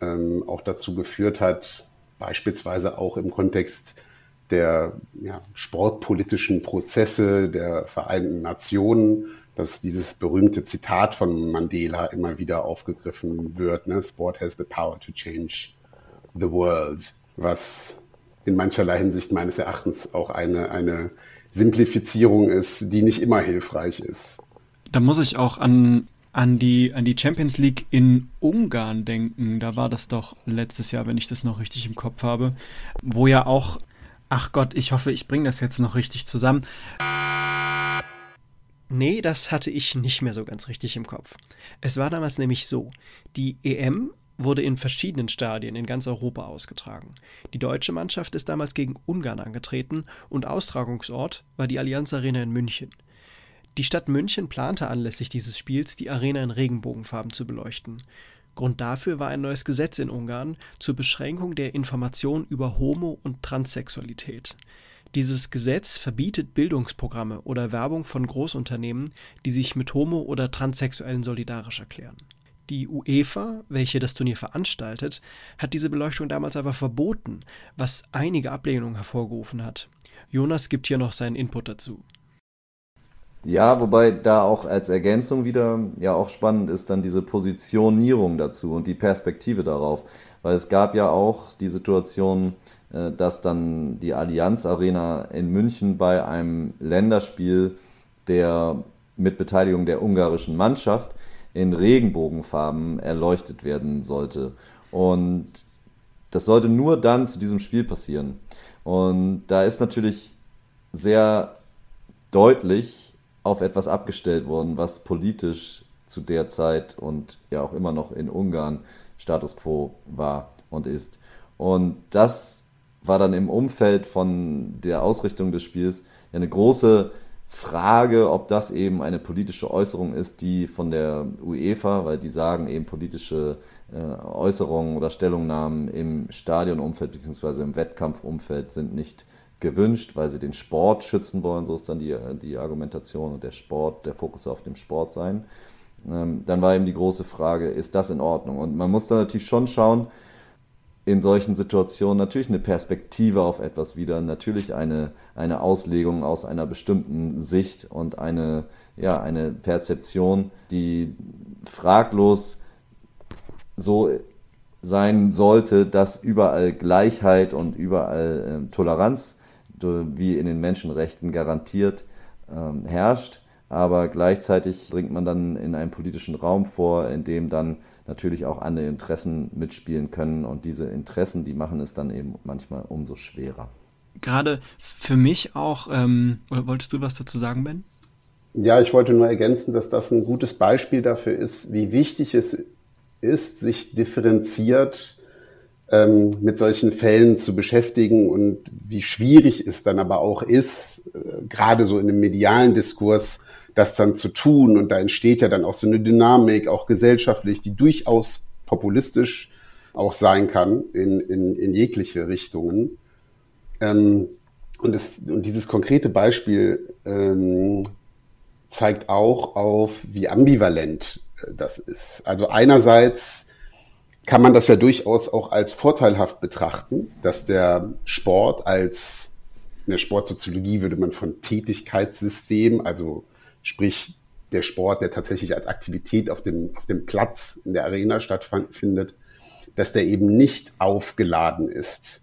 ähm, auch dazu geführt hat, beispielsweise auch im Kontext der ja, sportpolitischen Prozesse der Vereinten Nationen, dass dieses berühmte Zitat von Mandela immer wieder aufgegriffen wird. Ne? Sport has the power to change the world, was in mancherlei Hinsicht meines Erachtens auch eine, eine Simplifizierung ist, die nicht immer hilfreich ist. Da muss ich auch an, an, die, an die Champions League in Ungarn denken. Da war das doch letztes Jahr, wenn ich das noch richtig im Kopf habe, wo ja auch, ach Gott, ich hoffe, ich bringe das jetzt noch richtig zusammen. Nee, das hatte ich nicht mehr so ganz richtig im Kopf. Es war damals nämlich so, die EM wurde in verschiedenen Stadien in ganz Europa ausgetragen. Die deutsche Mannschaft ist damals gegen Ungarn angetreten und Austragungsort war die Allianz Arena in München. Die Stadt München plante anlässlich dieses Spiels, die Arena in Regenbogenfarben zu beleuchten. Grund dafür war ein neues Gesetz in Ungarn zur Beschränkung der Information über Homo- und Transsexualität. Dieses Gesetz verbietet Bildungsprogramme oder Werbung von Großunternehmen, die sich mit Homo- oder Transsexuellen solidarisch erklären. Die UEFA, welche das Turnier veranstaltet, hat diese Beleuchtung damals aber verboten, was einige Ablehnungen hervorgerufen hat. Jonas gibt hier noch seinen Input dazu. Ja, wobei da auch als Ergänzung wieder ja auch spannend ist dann diese Positionierung dazu und die Perspektive darauf. Weil es gab ja auch die Situation, dass dann die Allianz Arena in München bei einem Länderspiel der mit Beteiligung der ungarischen Mannschaft in Regenbogenfarben erleuchtet werden sollte. Und das sollte nur dann zu diesem Spiel passieren. Und da ist natürlich sehr deutlich auf etwas abgestellt worden, was politisch zu der Zeit und ja auch immer noch in Ungarn Status quo war und ist. Und das war dann im Umfeld von der Ausrichtung des Spiels eine große Frage, ob das eben eine politische Äußerung ist, die von der UEFA, weil die sagen eben politische äh, Äußerungen oder Stellungnahmen im Stadionumfeld bzw. im Wettkampfumfeld sind nicht gewünscht, weil sie den Sport schützen wollen, so ist dann die, die Argumentation und der Sport, der Fokus auf dem Sport sein. Ähm, dann war eben die große Frage, ist das in Ordnung? Und man muss dann natürlich schon schauen, in solchen Situationen natürlich eine Perspektive auf etwas wieder, natürlich eine, eine Auslegung aus einer bestimmten Sicht und eine, ja, eine Perzeption, die fraglos so sein sollte, dass überall Gleichheit und überall äh, Toleranz wie in den Menschenrechten garantiert ähm, herrscht. Aber gleichzeitig dringt man dann in einen politischen Raum vor, in dem dann natürlich auch andere Interessen mitspielen können. Und diese Interessen, die machen es dann eben manchmal umso schwerer. Gerade für mich auch, ähm, oder wolltest du was dazu sagen, Ben? Ja, ich wollte nur ergänzen, dass das ein gutes Beispiel dafür ist, wie wichtig es ist, sich differenziert ähm, mit solchen Fällen zu beschäftigen und wie schwierig es dann aber auch ist, äh, gerade so in dem medialen Diskurs, das dann zu tun. Und da entsteht ja dann auch so eine Dynamik, auch gesellschaftlich, die durchaus populistisch auch sein kann in, in, in jegliche Richtungen. Ähm, und, es, und dieses konkrete Beispiel ähm, zeigt auch auf, wie ambivalent äh, das ist. Also einerseits kann man das ja durchaus auch als vorteilhaft betrachten, dass der Sport als in der Sportsoziologie würde man von Tätigkeitssystem, also sprich der Sport, der tatsächlich als Aktivität auf dem, auf dem Platz in der Arena stattfindet, dass der eben nicht aufgeladen ist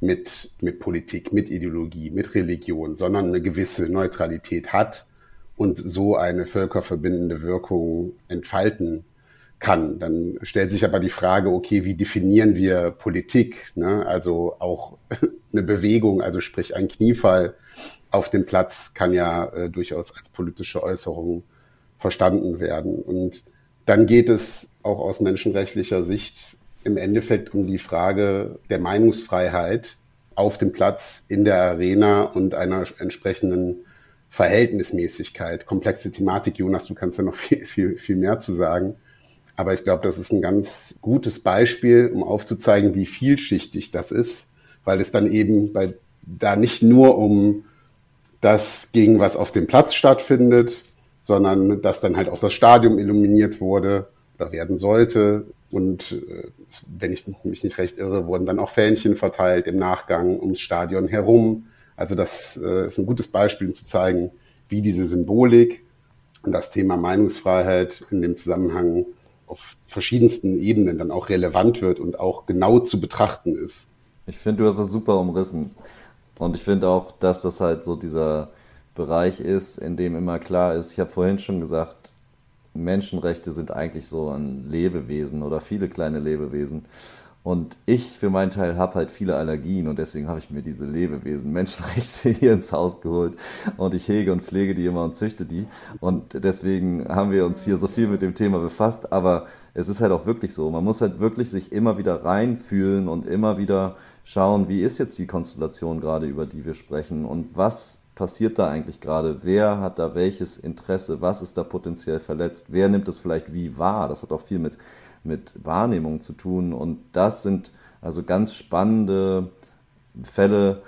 mit, mit Politik, mit Ideologie, mit Religion, sondern eine gewisse Neutralität hat und so eine völkerverbindende Wirkung entfalten kann. Dann stellt sich aber die Frage, okay, wie definieren wir Politik? Ne? Also auch eine Bewegung, also sprich ein Kniefall auf dem Platz kann ja äh, durchaus als politische Äußerung verstanden werden. Und dann geht es auch aus menschenrechtlicher Sicht im Endeffekt um die Frage der Meinungsfreiheit auf dem Platz, in der Arena und einer entsprechenden Verhältnismäßigkeit. Komplexe Thematik, Jonas, du kannst ja noch viel, viel, viel mehr zu sagen. Aber ich glaube, das ist ein ganz gutes Beispiel, um aufzuzeigen, wie vielschichtig das ist, weil es dann eben bei, da nicht nur um das gegen was auf dem Platz stattfindet, sondern dass dann halt auch das Stadion illuminiert wurde oder werden sollte. Und äh, wenn ich mich nicht recht irre, wurden dann auch Fähnchen verteilt im Nachgang ums Stadion herum. Also das äh, ist ein gutes Beispiel, um zu zeigen, wie diese Symbolik und das Thema Meinungsfreiheit in dem Zusammenhang auf verschiedensten Ebenen dann auch relevant wird und auch genau zu betrachten ist. Ich finde, du hast das super umrissen. Und ich finde auch, dass das halt so dieser Bereich ist, in dem immer klar ist, ich habe vorhin schon gesagt, Menschenrechte sind eigentlich so ein Lebewesen oder viele kleine Lebewesen. Und ich für meinen Teil habe halt viele Allergien und deswegen habe ich mir diese Lebewesen, Menschenrechte hier ins Haus geholt und ich hege und pflege die immer und züchte die. Und deswegen haben wir uns hier so viel mit dem Thema befasst. Aber es ist halt auch wirklich so. Man muss halt wirklich sich immer wieder reinfühlen und immer wieder schauen, wie ist jetzt die Konstellation gerade, über die wir sprechen und was passiert da eigentlich gerade? Wer hat da welches Interesse? Was ist da potenziell verletzt? Wer nimmt es vielleicht wie wahr? Das hat auch viel mit, mit Wahrnehmung zu tun und das sind also ganz spannende Fälle,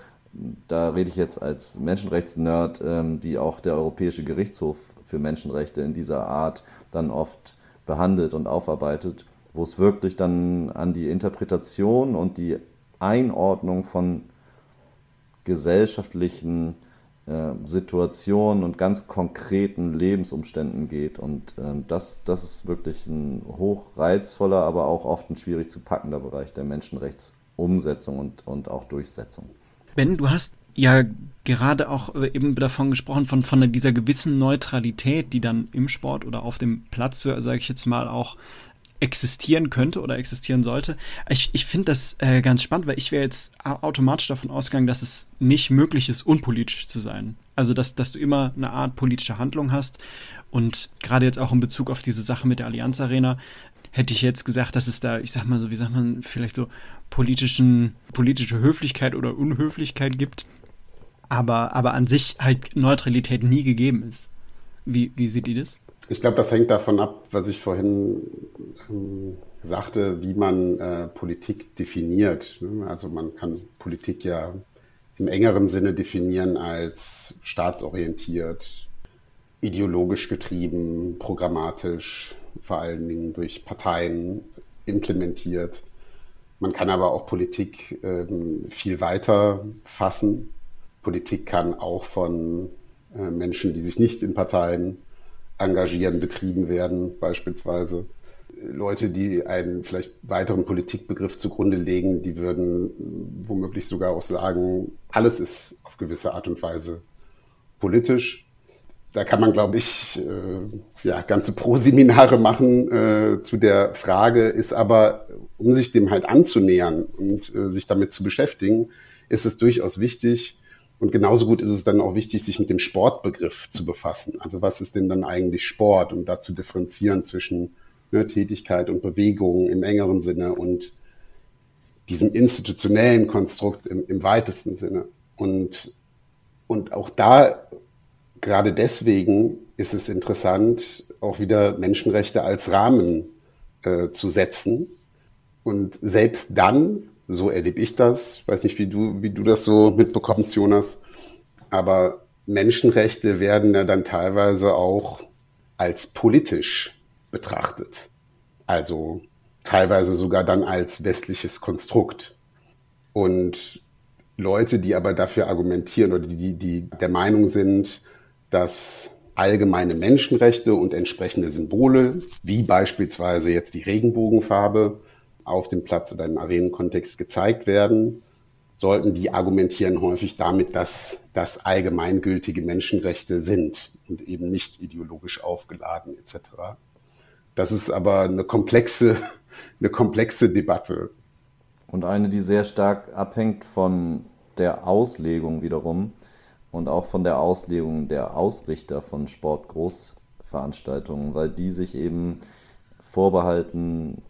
da rede ich jetzt als Menschenrechtsnerd, ähm, die auch der Europäische Gerichtshof für Menschenrechte in dieser Art dann oft behandelt und aufarbeitet, wo es wirklich dann an die Interpretation und die Einordnung von gesellschaftlichen äh, Situationen und ganz konkreten Lebensumständen geht. Und äh, das, das ist wirklich ein hochreizvoller, aber auch oft ein schwierig zu packender Bereich der Menschenrechtsumsetzung und, und auch Durchsetzung. Ben, du hast ja gerade auch äh, eben davon gesprochen, von, von dieser gewissen Neutralität, die dann im Sport oder auf dem Platz, sage ich jetzt mal, auch existieren könnte oder existieren sollte. Ich, ich finde das äh, ganz spannend, weil ich wäre jetzt automatisch davon ausgegangen, dass es nicht möglich ist, unpolitisch zu sein. Also, dass, dass du immer eine Art politische Handlung hast. Und gerade jetzt auch in Bezug auf diese Sache mit der Allianz Arena, hätte ich jetzt gesagt, dass es da, ich sag mal so, wie sagt man, vielleicht so politischen, politische Höflichkeit oder Unhöflichkeit gibt. Aber, aber an sich halt Neutralität nie gegeben ist. Wie, wie seht ihr das? Ich glaube, das hängt davon ab, was ich vorhin ähm, sagte, wie man äh, Politik definiert. Ne? Also man kann Politik ja im engeren Sinne definieren als staatsorientiert, ideologisch getrieben, programmatisch, vor allen Dingen durch Parteien implementiert. Man kann aber auch Politik ähm, viel weiter fassen. Politik kann auch von äh, Menschen, die sich nicht in Parteien engagieren, betrieben werden, beispielsweise. Leute, die einen vielleicht weiteren Politikbegriff zugrunde legen, die würden womöglich sogar auch sagen, alles ist auf gewisse Art und Weise politisch. Da kann man, glaube ich, äh, ja, ganze Pro-Seminare machen äh, zu der Frage, ist aber, um sich dem halt anzunähern und äh, sich damit zu beschäftigen, ist es durchaus wichtig, und genauso gut ist es dann auch wichtig, sich mit dem Sportbegriff zu befassen. Also was ist denn dann eigentlich Sport und da zu differenzieren zwischen ne, Tätigkeit und Bewegung im engeren Sinne und diesem institutionellen Konstrukt im, im weitesten Sinne. Und, und auch da, gerade deswegen ist es interessant, auch wieder Menschenrechte als Rahmen äh, zu setzen. Und selbst dann so erlebe ich das. Ich weiß nicht, wie du, wie du das so mitbekommst, Jonas. Aber Menschenrechte werden ja dann teilweise auch als politisch betrachtet. Also teilweise sogar dann als westliches Konstrukt. Und Leute, die aber dafür argumentieren oder die, die der Meinung sind, dass allgemeine Menschenrechte und entsprechende Symbole, wie beispielsweise jetzt die Regenbogenfarbe, auf dem Platz oder im Arenenkontext gezeigt werden, sollten die argumentieren häufig damit, dass das allgemeingültige Menschenrechte sind und eben nicht ideologisch aufgeladen etc. Das ist aber eine komplexe, eine komplexe Debatte. Und eine, die sehr stark abhängt von der Auslegung wiederum und auch von der Auslegung der Ausrichter von Sportgroßveranstaltungen, weil die sich eben vorbehalten,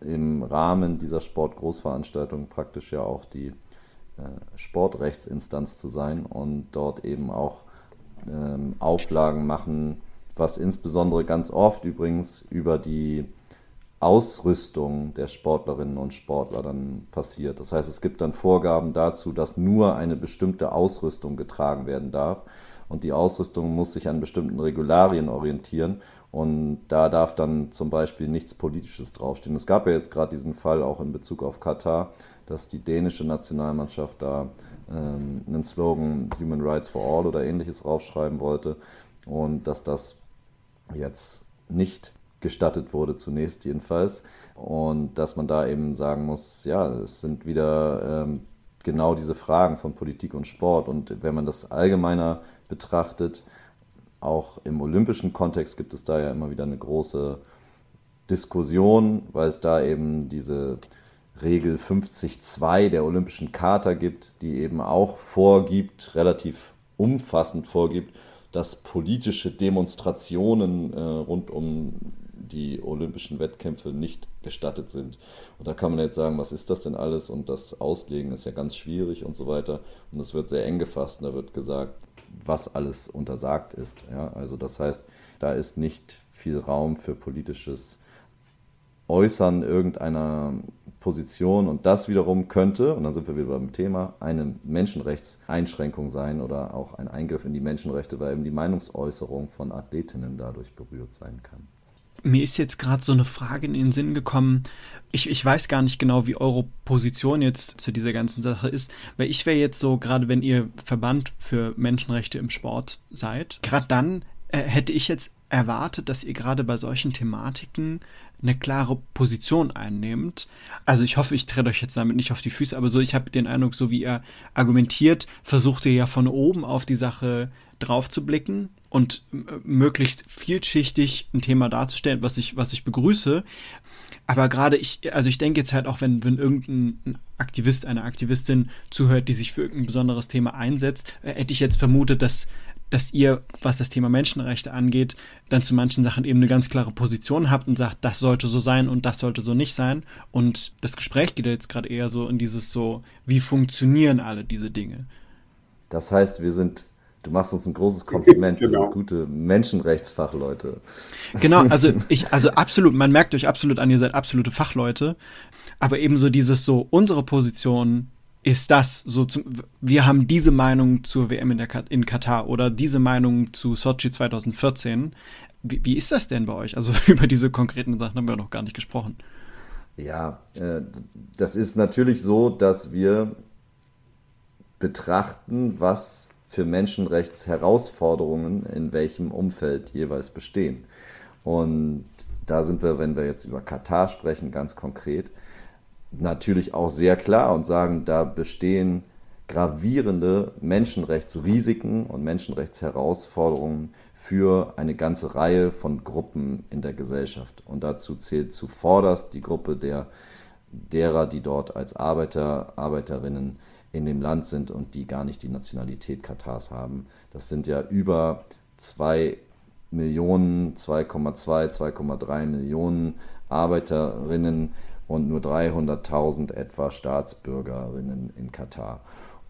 im Rahmen dieser Sportgroßveranstaltung praktisch ja auch die äh, Sportrechtsinstanz zu sein und dort eben auch ähm, Auflagen machen, was insbesondere ganz oft übrigens über die Ausrüstung der Sportlerinnen und Sportler dann passiert. Das heißt, es gibt dann Vorgaben dazu, dass nur eine bestimmte Ausrüstung getragen werden darf und die Ausrüstung muss sich an bestimmten Regularien orientieren und da darf dann zum Beispiel nichts Politisches draufstehen. Es gab ja jetzt gerade diesen Fall auch in Bezug auf Katar, dass die dänische Nationalmannschaft da ähm, einen Slogan Human Rights for All oder ähnliches raufschreiben wollte und dass das jetzt nicht gestattet wurde, zunächst jedenfalls. Und dass man da eben sagen muss, ja, es sind wieder ähm, genau diese Fragen von Politik und Sport. Und wenn man das allgemeiner betrachtet, auch im olympischen Kontext gibt es da ja immer wieder eine große Diskussion, weil es da eben diese Regel 50.2 der Olympischen Charta gibt, die eben auch vorgibt, relativ umfassend vorgibt, dass politische Demonstrationen äh, rund um die olympischen Wettkämpfe nicht gestattet sind. Und da kann man jetzt sagen, was ist das denn alles? Und das Auslegen ist ja ganz schwierig und so weiter. Und es wird sehr eng gefasst. Und da wird gesagt, was alles untersagt ist. Ja? Also das heißt, da ist nicht viel Raum für politisches Äußern irgendeiner Position und das wiederum könnte, und dann sind wir wieder beim Thema, eine Menschenrechtseinschränkung sein oder auch ein Eingriff in die Menschenrechte, weil eben die Meinungsäußerung von Athletinnen dadurch berührt sein kann. Mir ist jetzt gerade so eine Frage in den Sinn gekommen. Ich, ich weiß gar nicht genau, wie eure Position jetzt zu dieser ganzen Sache ist, weil ich wäre jetzt so, gerade wenn ihr Verband für Menschenrechte im Sport seid, gerade dann äh, hätte ich jetzt erwartet, dass ihr gerade bei solchen Thematiken eine klare Position einnehmt. Also ich hoffe, ich trete euch jetzt damit nicht auf die Füße, aber so, ich habe den Eindruck, so wie ihr argumentiert, versucht ihr ja von oben auf die Sache drauf zu blicken und möglichst vielschichtig ein Thema darzustellen, was ich, was ich begrüße. Aber gerade ich, also ich denke jetzt halt auch, wenn, wenn irgendein Aktivist, eine Aktivistin zuhört, die sich für irgendein besonderes Thema einsetzt, äh, hätte ich jetzt vermutet, dass dass ihr, was das Thema Menschenrechte angeht, dann zu manchen Sachen eben eine ganz klare Position habt und sagt, das sollte so sein und das sollte so nicht sein. Und das Gespräch geht jetzt gerade eher so in dieses so, wie funktionieren alle diese Dinge? Das heißt, wir sind Du machst uns ein großes Kompliment. genau. Wir sind gute Menschenrechtsfachleute. Genau, also ich, also absolut, man merkt euch absolut an, ihr seid absolute Fachleute. Aber ebenso dieses so, unsere Position ist das so zum, wir haben diese Meinung zur WM in, der, in Katar oder diese Meinung zu Sochi 2014. Wie, wie ist das denn bei euch? Also über diese konkreten Sachen haben wir noch gar nicht gesprochen. Ja, äh, das ist natürlich so, dass wir betrachten, was für Menschenrechtsherausforderungen in welchem Umfeld jeweils bestehen. Und da sind wir, wenn wir jetzt über Katar sprechen, ganz konkret, natürlich auch sehr klar und sagen, da bestehen gravierende Menschenrechtsrisiken und Menschenrechtsherausforderungen für eine ganze Reihe von Gruppen in der Gesellschaft. Und dazu zählt zuvorderst die Gruppe der, derer, die dort als Arbeiter, Arbeiterinnen in dem Land sind und die gar nicht die Nationalität Katars haben. Das sind ja über 2 Millionen, 2,2, 2,3 Millionen Arbeiterinnen, und nur 300.000 etwa Staatsbürgerinnen in Katar.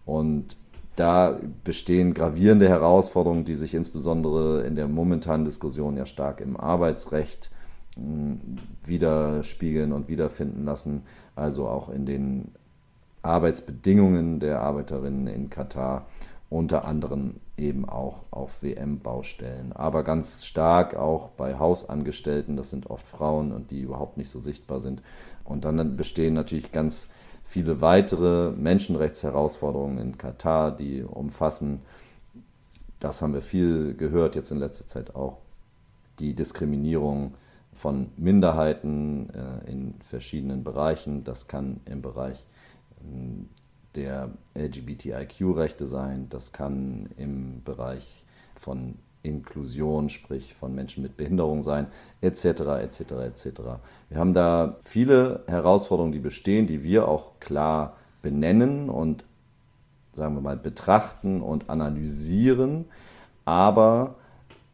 Und da bestehen gravierende Herausforderungen, die sich insbesondere in der momentanen Diskussion ja stark im Arbeitsrecht hm, widerspiegeln und wiederfinden lassen, also auch in den Arbeitsbedingungen der Arbeiterinnen in Katar, unter anderem eben auch auf WM-Baustellen, aber ganz stark auch bei Hausangestellten, das sind oft Frauen und die überhaupt nicht so sichtbar sind, und dann bestehen natürlich ganz viele weitere Menschenrechtsherausforderungen in Katar, die umfassen, das haben wir viel gehört jetzt in letzter Zeit auch, die Diskriminierung von Minderheiten äh, in verschiedenen Bereichen. Das kann im Bereich der LGBTIQ-Rechte sein, das kann im Bereich von Inklusion, sprich von Menschen mit Behinderung sein, etc., etc., etc. Wir haben da viele Herausforderungen, die bestehen, die wir auch klar benennen und, sagen wir mal, betrachten und analysieren. Aber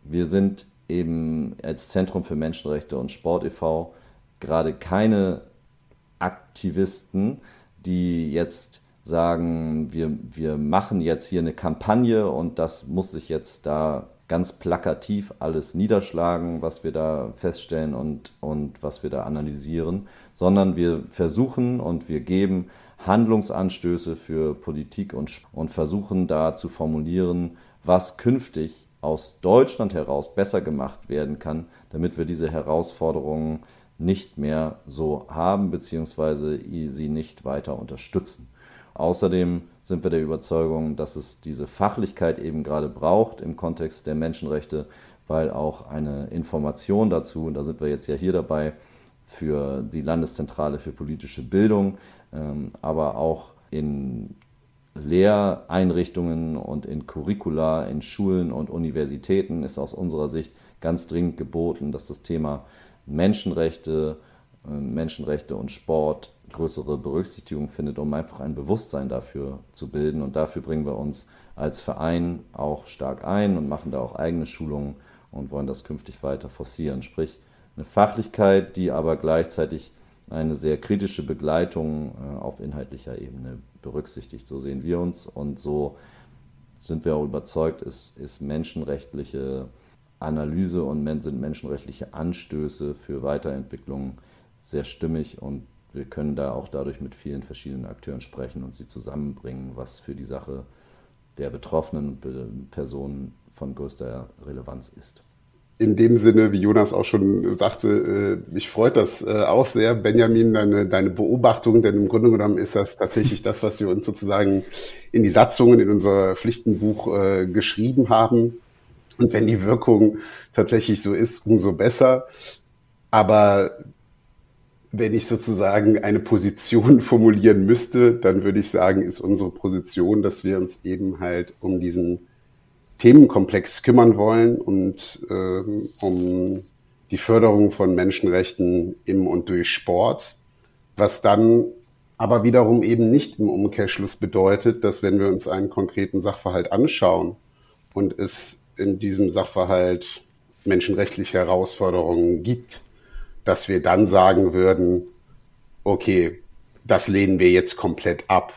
wir sind eben als Zentrum für Menschenrechte und Sport e.V. gerade keine Aktivisten, die jetzt sagen, wir, wir machen jetzt hier eine Kampagne und das muss sich jetzt da ganz plakativ alles niederschlagen, was wir da feststellen und, und was wir da analysieren, sondern wir versuchen und wir geben Handlungsanstöße für Politik und, und versuchen da zu formulieren, was künftig aus Deutschland heraus besser gemacht werden kann, damit wir diese Herausforderungen nicht mehr so haben, beziehungsweise sie nicht weiter unterstützen. Außerdem sind wir der Überzeugung, dass es diese Fachlichkeit eben gerade braucht im Kontext der Menschenrechte, weil auch eine Information dazu, und da sind wir jetzt ja hier dabei, für die Landeszentrale für politische Bildung, ähm, aber auch in Lehreinrichtungen und in Curricula, in Schulen und Universitäten ist aus unserer Sicht ganz dringend geboten, dass das Thema Menschenrechte, äh, Menschenrechte und Sport größere Berücksichtigung findet, um einfach ein Bewusstsein dafür zu bilden. Und dafür bringen wir uns als Verein auch stark ein und machen da auch eigene Schulungen und wollen das künftig weiter forcieren. Sprich, eine Fachlichkeit, die aber gleichzeitig eine sehr kritische Begleitung äh, auf inhaltlicher Ebene berücksichtigt. So sehen wir uns und so sind wir auch überzeugt, ist, ist menschenrechtliche Analyse und sind menschenrechtliche Anstöße für Weiterentwicklung sehr stimmig und wir können da auch dadurch mit vielen verschiedenen Akteuren sprechen und sie zusammenbringen, was für die Sache der betroffenen Personen von größter Relevanz ist in dem Sinne, wie Jonas auch schon sagte, äh, mich freut das äh, auch sehr, Benjamin, deine, deine Beobachtung, denn im Grunde genommen ist das tatsächlich das, was wir uns sozusagen in die Satzungen, in unser Pflichtenbuch äh, geschrieben haben. Und wenn die Wirkung tatsächlich so ist, umso besser. Aber wenn ich sozusagen eine Position formulieren müsste, dann würde ich sagen, ist unsere Position, dass wir uns eben halt um diesen Themenkomplex kümmern wollen und ähm, um die Förderung von Menschenrechten im und durch Sport, was dann aber wiederum eben nicht im Umkehrschluss bedeutet, dass wenn wir uns einen konkreten Sachverhalt anschauen und es in diesem Sachverhalt menschenrechtliche Herausforderungen gibt, dass wir dann sagen würden, okay, das lehnen wir jetzt komplett ab.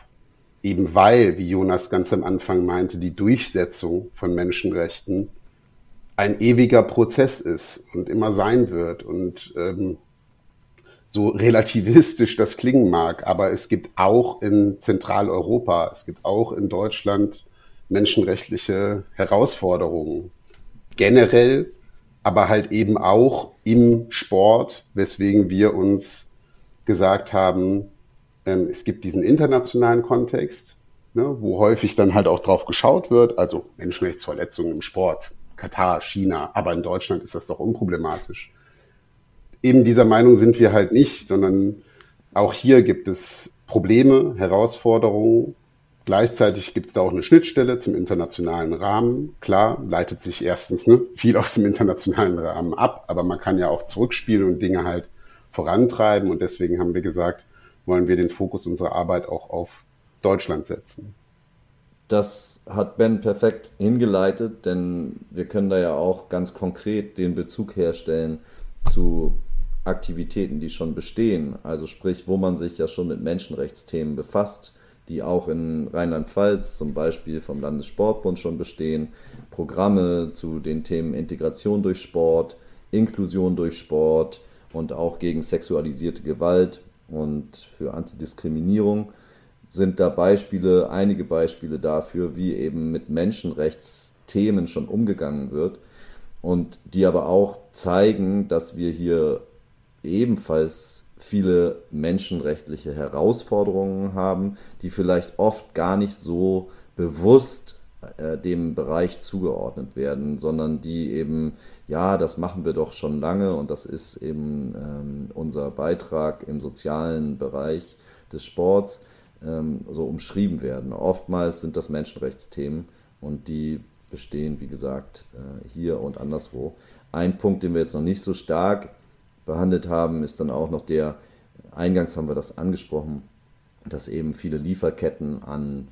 Eben weil, wie Jonas ganz am Anfang meinte, die Durchsetzung von Menschenrechten ein ewiger Prozess ist und immer sein wird und ähm, so relativistisch das klingen mag, aber es gibt auch in Zentraleuropa, es gibt auch in Deutschland menschenrechtliche Herausforderungen. Generell, aber halt eben auch im Sport, weswegen wir uns gesagt haben, ähm, es gibt diesen internationalen Kontext, ne, wo häufig dann halt auch drauf geschaut wird, also Menschenrechtsverletzungen im Sport, Katar, China, aber in Deutschland ist das doch unproblematisch. Eben dieser Meinung sind wir halt nicht, sondern auch hier gibt es Probleme, Herausforderungen. Gleichzeitig gibt es da auch eine Schnittstelle zum internationalen Rahmen. Klar, leitet sich erstens ne, viel aus dem internationalen Rahmen ab, aber man kann ja auch zurückspielen und Dinge halt vorantreiben. Und deswegen haben wir gesagt, wollen wir den Fokus unserer Arbeit auch auf Deutschland setzen. Das hat Ben perfekt hingeleitet, denn wir können da ja auch ganz konkret den Bezug herstellen zu Aktivitäten, die schon bestehen. Also sprich, wo man sich ja schon mit Menschenrechtsthemen befasst, die auch in Rheinland-Pfalz zum Beispiel vom Landessportbund schon bestehen. Programme zu den Themen Integration durch Sport, Inklusion durch Sport und auch gegen sexualisierte Gewalt und für Antidiskriminierung sind da Beispiele, einige Beispiele dafür, wie eben mit Menschenrechtsthemen schon umgegangen wird und die aber auch zeigen, dass wir hier ebenfalls viele menschenrechtliche Herausforderungen haben, die vielleicht oft gar nicht so bewusst äh, dem Bereich zugeordnet werden, sondern die eben, ja, das machen wir doch schon lange und das ist eben ähm, unser Beitrag im sozialen Bereich des Sports, ähm, so umschrieben werden. Oftmals sind das Menschenrechtsthemen und die bestehen, wie gesagt, äh, hier und anderswo. Ein Punkt, den wir jetzt noch nicht so stark behandelt haben, ist dann auch noch der, eingangs haben wir das angesprochen, dass eben viele Lieferketten an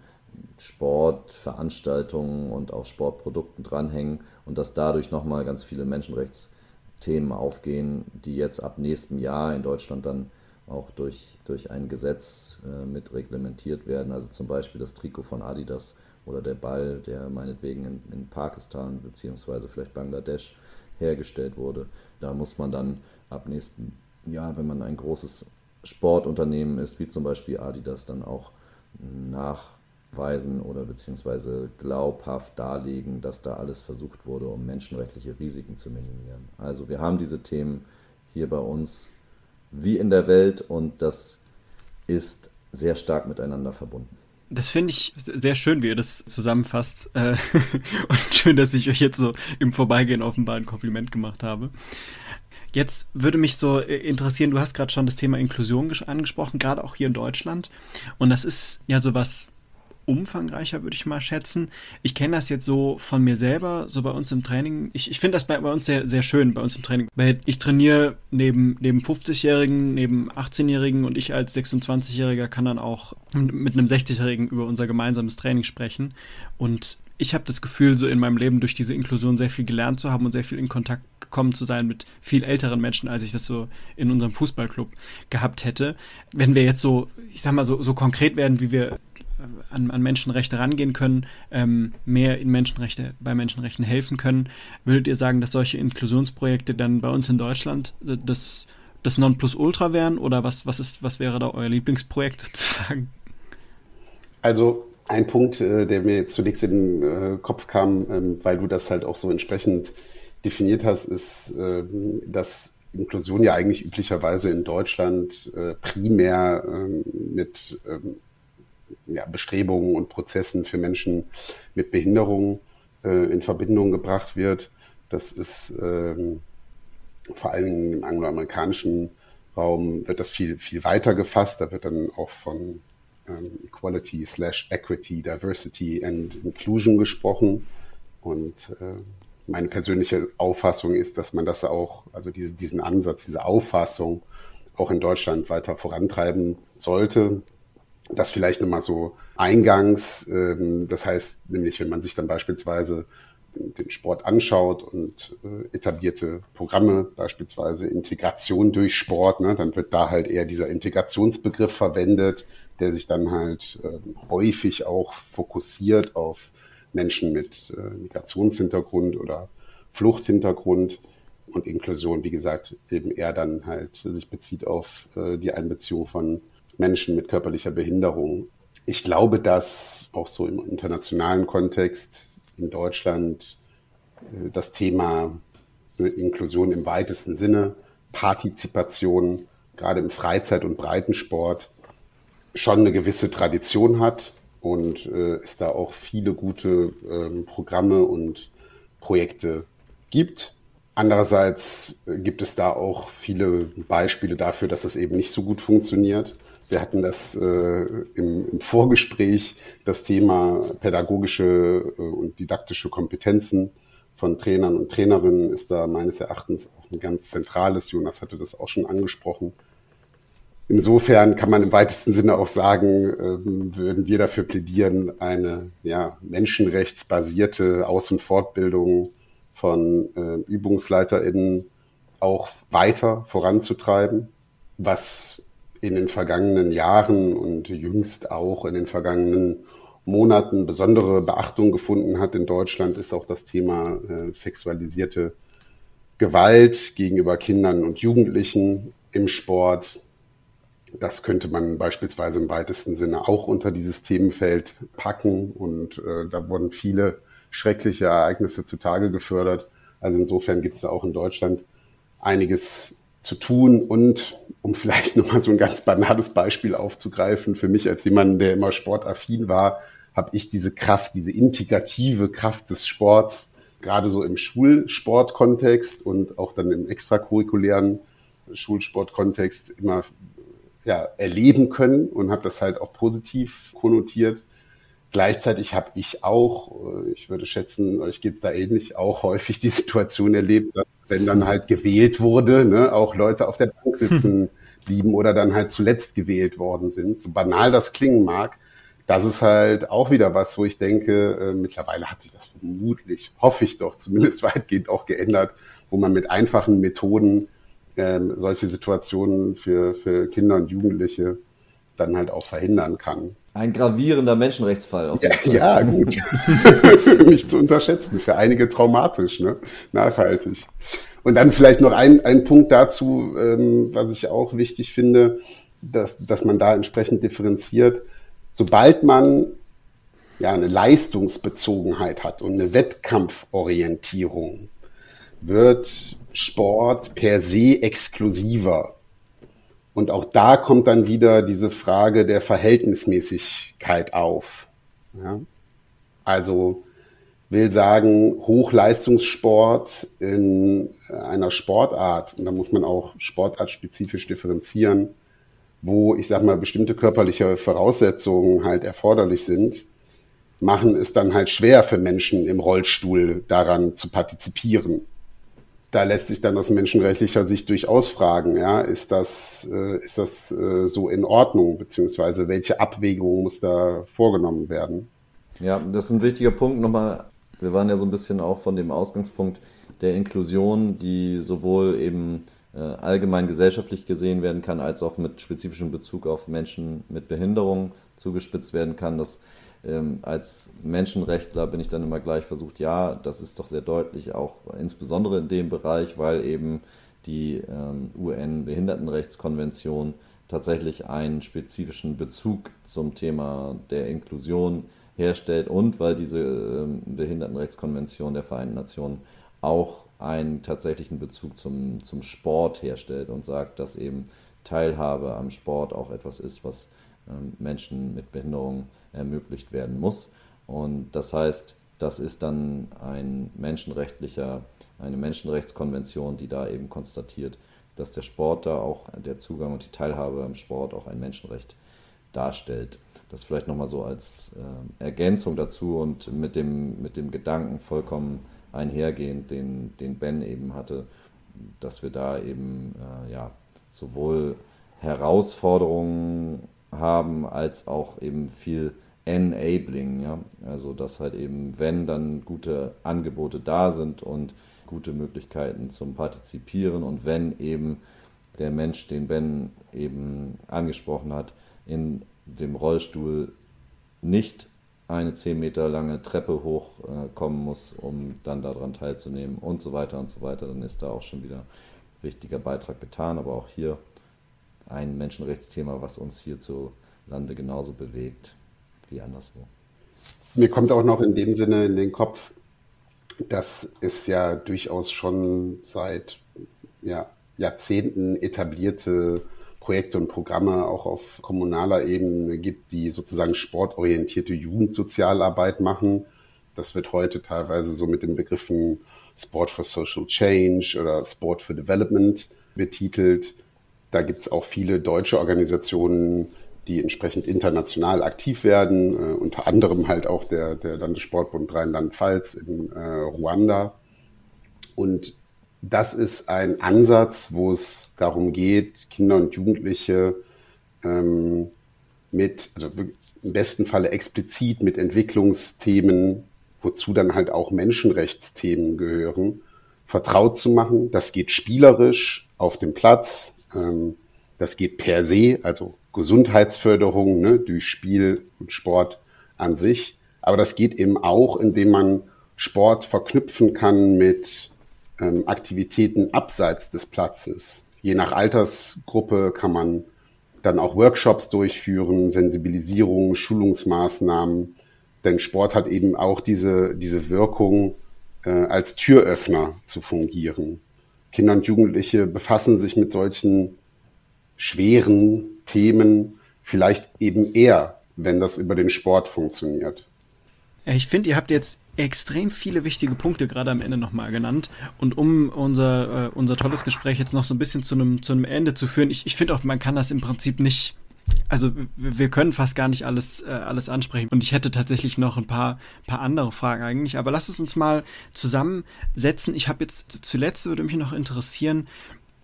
Sportveranstaltungen und auch Sportprodukten dranhängen und dass dadurch nochmal ganz viele Menschenrechtsthemen aufgehen, die jetzt ab nächstem Jahr in Deutschland dann auch durch, durch ein Gesetz äh, mit reglementiert werden. Also zum Beispiel das Trikot von Adidas oder der Ball, der meinetwegen in, in Pakistan bzw. vielleicht Bangladesch hergestellt wurde. Da muss man dann ab nächstem Jahr, wenn man ein großes Sportunternehmen ist, wie zum Beispiel Adidas, dann auch nach weisen oder beziehungsweise glaubhaft darlegen, dass da alles versucht wurde, um menschenrechtliche Risiken zu minimieren. Also wir haben diese Themen hier bei uns wie in der Welt und das ist sehr stark miteinander verbunden. Das finde ich sehr schön, wie ihr das zusammenfasst. Äh, und schön, dass ich euch jetzt so im Vorbeigehen offenbar ein Kompliment gemacht habe. Jetzt würde mich so äh, interessieren, du hast gerade schon das Thema Inklusion angesprochen, gerade auch hier in Deutschland. Und das ist ja sowas umfangreicher, würde ich mal schätzen. Ich kenne das jetzt so von mir selber, so bei uns im Training. Ich, ich finde das bei, bei, uns sehr, sehr schön, bei uns im Training. Weil ich trainiere neben, neben 50-Jährigen, neben 18-Jährigen und ich als 26-Jähriger kann dann auch mit einem 60-Jährigen über unser gemeinsames Training sprechen. Und ich habe das Gefühl, so in meinem Leben durch diese Inklusion sehr viel gelernt zu haben und sehr viel in Kontakt gekommen zu sein mit viel älteren Menschen, als ich das so in unserem Fußballclub gehabt hätte. Wenn wir jetzt so, ich sag mal, so, so konkret werden, wie wir an, an Menschenrechte rangehen können, ähm, mehr in Menschenrechte, bei Menschenrechten helfen können. Würdet ihr sagen, dass solche Inklusionsprojekte dann bei uns in Deutschland das das Nonplusultra wären oder was, was, ist, was wäre da euer Lieblingsprojekt sozusagen? Also ein Punkt, äh, der mir jetzt zunächst in den äh, Kopf kam, ähm, weil du das halt auch so entsprechend definiert hast, ist, ähm, dass Inklusion ja eigentlich üblicherweise in Deutschland äh, primär ähm, mit Bestrebungen und Prozessen für Menschen mit Behinderung in Verbindung gebracht wird. Das ist vor allem im angloamerikanischen Raum wird das viel, viel weiter gefasst. Da wird dann auch von ähm, Equality slash Equity, Diversity and Inclusion gesprochen. Und äh, meine persönliche Auffassung ist, dass man das auch, also diese, diesen Ansatz, diese Auffassung auch in Deutschland weiter vorantreiben sollte. Das vielleicht nochmal so eingangs, ähm, das heißt nämlich, wenn man sich dann beispielsweise den Sport anschaut und äh, etablierte Programme, beispielsweise Integration durch Sport, ne, dann wird da halt eher dieser Integrationsbegriff verwendet, der sich dann halt äh, häufig auch fokussiert auf Menschen mit äh, Migrationshintergrund oder Fluchthintergrund und Inklusion, wie gesagt, eben eher dann halt sich bezieht auf äh, die Einbeziehung von Menschen mit körperlicher Behinderung. Ich glaube, dass auch so im internationalen Kontext in Deutschland äh, das Thema Inklusion im weitesten Sinne, Partizipation, gerade im Freizeit- und Breitensport, schon eine gewisse Tradition hat und äh, es da auch viele gute ähm, Programme und Projekte gibt. Andererseits äh, gibt es da auch viele Beispiele dafür, dass es eben nicht so gut funktioniert. Wir hatten das äh, im, im, Vorgespräch, das Thema pädagogische äh, und didaktische Kompetenzen von Trainern und Trainerinnen ist da meines Erachtens auch ein ganz zentrales. Jonas hatte das auch schon angesprochen. Insofern kann man im weitesten Sinne auch sagen, ähm, würden wir dafür plädieren, eine ja, menschenrechtsbasierte Aus- und Fortbildung von äh, ÜbungsleiterInnen auch weiter voranzutreiben, was in den vergangenen Jahren und jüngst auch in den vergangenen Monaten besondere Beachtung gefunden hat in Deutschland, ist auch das Thema äh, sexualisierte Gewalt gegenüber Kindern und Jugendlichen im Sport, das könnte man beispielsweise im weitesten Sinne auch unter dieses Themenfeld packen. Und äh, da wurden viele schreckliche Ereignisse zutage gefördert. Also insofern gibt es auch in Deutschland einiges zu tun. Und um vielleicht nochmal so ein ganz banales Beispiel aufzugreifen, für mich als jemand, der immer sportaffin war, habe ich diese Kraft, diese integrative Kraft des Sports, gerade so im Schulsportkontext und auch dann im extracurriculären Schulsportkontext immer ja, erleben können und habe das halt auch positiv konnotiert. Gleichzeitig habe ich auch, äh, ich würde schätzen, euch geht's da ähnlich, auch häufig die Situation erlebt, dass wenn dann halt gewählt wurde, ne, auch Leute auf der Bank sitzen blieben oder dann halt zuletzt gewählt worden sind. So banal das klingen mag, das ist halt auch wieder was, wo ich denke, äh, mittlerweile hat sich das vermutlich, hoffe ich doch, zumindest weitgehend auch geändert, wo man mit einfachen Methoden ähm, solche Situationen für, für Kinder und Jugendliche dann halt auch verhindern kann. Ein gravierender Menschenrechtsfall. Auf ja, ja, gut. Nicht zu unterschätzen. Für einige traumatisch, ne? nachhaltig. Und dann vielleicht noch ein, ein Punkt dazu, ähm, was ich auch wichtig finde, dass, dass man da entsprechend differenziert. Sobald man ja eine Leistungsbezogenheit hat und eine Wettkampforientierung, wird Sport per se exklusiver. Und auch da kommt dann wieder diese Frage der Verhältnismäßigkeit auf. Ja? Also will sagen, Hochleistungssport in einer Sportart, und da muss man auch sportartspezifisch differenzieren, wo ich sag mal bestimmte körperliche Voraussetzungen halt erforderlich sind, machen es dann halt schwer für Menschen im Rollstuhl daran zu partizipieren da lässt sich dann aus menschenrechtlicher Sicht durchaus fragen, ja, ist das, äh, ist das äh, so in Ordnung, beziehungsweise welche Abwägung muss da vorgenommen werden? Ja, das ist ein wichtiger Punkt nochmal. Wir waren ja so ein bisschen auch von dem Ausgangspunkt der Inklusion, die sowohl eben äh, allgemein gesellschaftlich gesehen werden kann, als auch mit spezifischem Bezug auf Menschen mit Behinderung zugespitzt werden kann. Das ähm, als Menschenrechtler bin ich dann immer gleich versucht, ja, das ist doch sehr deutlich, auch insbesondere in dem Bereich, weil eben die ähm, UN-Behindertenrechtskonvention tatsächlich einen spezifischen Bezug zum Thema der Inklusion herstellt und weil diese ähm, Behindertenrechtskonvention der Vereinten Nationen auch einen tatsächlichen Bezug zum, zum Sport herstellt und sagt, dass eben Teilhabe am Sport auch etwas ist, was ähm, Menschen mit Behinderung ermöglicht werden muss. Und das heißt, das ist dann ein menschenrechtlicher, eine Menschenrechtskonvention, die da eben konstatiert, dass der Sport da auch, der Zugang und die Teilhabe am Sport auch ein Menschenrecht darstellt. Das vielleicht nochmal so als äh, Ergänzung dazu und mit dem, mit dem Gedanken vollkommen einhergehend, den, den Ben eben hatte, dass wir da eben äh, ja, sowohl Herausforderungen haben als auch eben viel Enabling, ja. Also dass halt eben, wenn dann gute Angebote da sind und gute Möglichkeiten zum Partizipieren und wenn eben der Mensch, den Ben eben angesprochen hat, in dem Rollstuhl nicht eine 10 Meter lange Treppe hochkommen äh, muss, um dann daran teilzunehmen und so weiter und so weiter, dann ist da auch schon wieder ein wichtiger Beitrag getan. Aber auch hier ein Menschenrechtsthema, was uns hierzulande genauso bewegt wie anderswo. Mir kommt auch noch in dem Sinne in den Kopf, dass es ja durchaus schon seit ja, Jahrzehnten etablierte Projekte und Programme auch auf kommunaler Ebene gibt, die sozusagen sportorientierte Jugendsozialarbeit machen. Das wird heute teilweise so mit den Begriffen Sport for Social Change oder Sport for Development betitelt. Da gibt es auch viele deutsche Organisationen, die entsprechend international aktiv werden, äh, unter anderem halt auch der, der Landessportbund Rheinland-Pfalz in äh, Ruanda. Und das ist ein Ansatz, wo es darum geht, Kinder und Jugendliche ähm, mit, also im besten Falle explizit mit Entwicklungsthemen, wozu dann halt auch Menschenrechtsthemen gehören, vertraut zu machen. Das geht spielerisch auf dem Platz. Ähm, das geht per se, also Gesundheitsförderung ne, durch Spiel und Sport an sich. Aber das geht eben auch, indem man Sport verknüpfen kann mit ähm, Aktivitäten abseits des Platzes. Je nach Altersgruppe kann man dann auch Workshops durchführen, Sensibilisierung, Schulungsmaßnahmen. Denn Sport hat eben auch diese, diese Wirkung, äh, als Türöffner zu fungieren. Kinder und Jugendliche befassen sich mit solchen schweren Themen vielleicht eben eher, wenn das über den Sport funktioniert. Ich finde, ihr habt jetzt extrem viele wichtige Punkte gerade am Ende nochmal genannt. Und um unser, äh, unser tolles Gespräch jetzt noch so ein bisschen zu einem zu Ende zu führen, ich, ich finde auch, man kann das im Prinzip nicht. Also wir können fast gar nicht alles, äh, alles ansprechen. Und ich hätte tatsächlich noch ein paar, paar andere Fragen eigentlich. Aber lass es uns mal zusammensetzen. Ich habe jetzt zuletzt würde mich noch interessieren,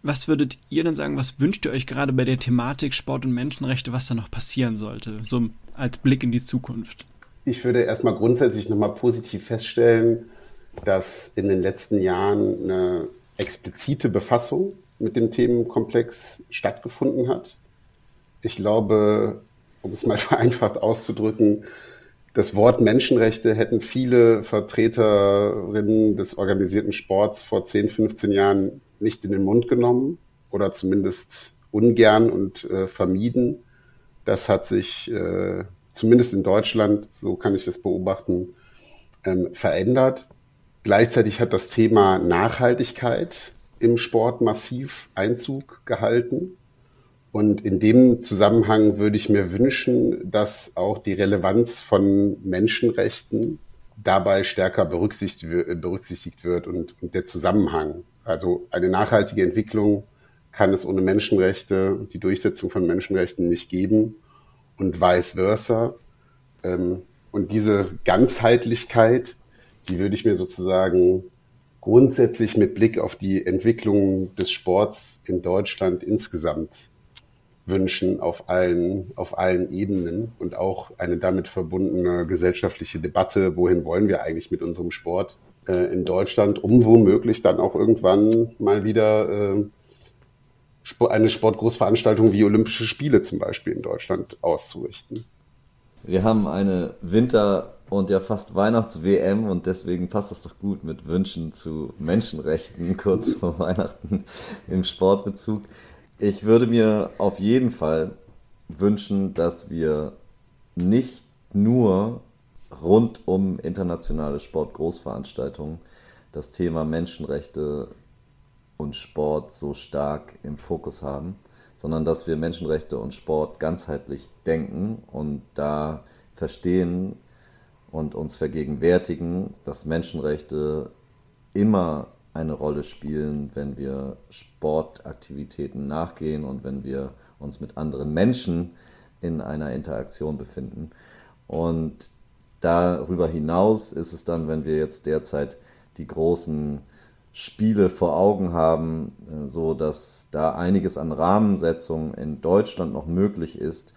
was würdet ihr denn sagen, was wünscht ihr euch gerade bei der Thematik Sport und Menschenrechte, was da noch passieren sollte? So als Blick in die Zukunft. Ich würde erstmal grundsätzlich nochmal positiv feststellen, dass in den letzten Jahren eine explizite Befassung mit dem Themenkomplex stattgefunden hat. Ich glaube, um es mal vereinfacht auszudrücken, das Wort Menschenrechte hätten viele Vertreterinnen des organisierten Sports vor 10, 15 Jahren nicht in den Mund genommen oder zumindest ungern und äh, vermieden. Das hat sich äh, zumindest in Deutschland, so kann ich das beobachten, ähm, verändert. Gleichzeitig hat das Thema Nachhaltigkeit im Sport massiv Einzug gehalten. Und in dem Zusammenhang würde ich mir wünschen, dass auch die Relevanz von Menschenrechten dabei stärker berücksichtigt wird und, und der Zusammenhang. Also eine nachhaltige Entwicklung kann es ohne Menschenrechte, die Durchsetzung von Menschenrechten nicht geben und vice versa. Ähm, und diese Ganzheitlichkeit, die würde ich mir sozusagen grundsätzlich mit Blick auf die Entwicklung des Sports in Deutschland insgesamt wünschen auf allen, auf allen Ebenen und auch eine damit verbundene gesellschaftliche Debatte, wohin wollen wir eigentlich mit unserem Sport äh, in Deutschland, um womöglich dann auch irgendwann mal wieder äh, eine Sportgroßveranstaltung wie Olympische Spiele zum Beispiel in Deutschland auszurichten. Wir haben eine Winter und ja fast Weihnachts-WM und deswegen passt das doch gut mit Wünschen zu Menschenrechten kurz vor Weihnachten im Sportbezug. Ich würde mir auf jeden Fall wünschen, dass wir nicht nur rund um internationale Sportgroßveranstaltungen das Thema Menschenrechte und Sport so stark im Fokus haben, sondern dass wir Menschenrechte und Sport ganzheitlich denken und da verstehen und uns vergegenwärtigen, dass Menschenrechte immer eine Rolle spielen, wenn wir Sportaktivitäten nachgehen und wenn wir uns mit anderen Menschen in einer Interaktion befinden. Und darüber hinaus ist es dann, wenn wir jetzt derzeit die großen Spiele vor Augen haben, äh, so dass da einiges an Rahmensetzungen in Deutschland noch möglich ist.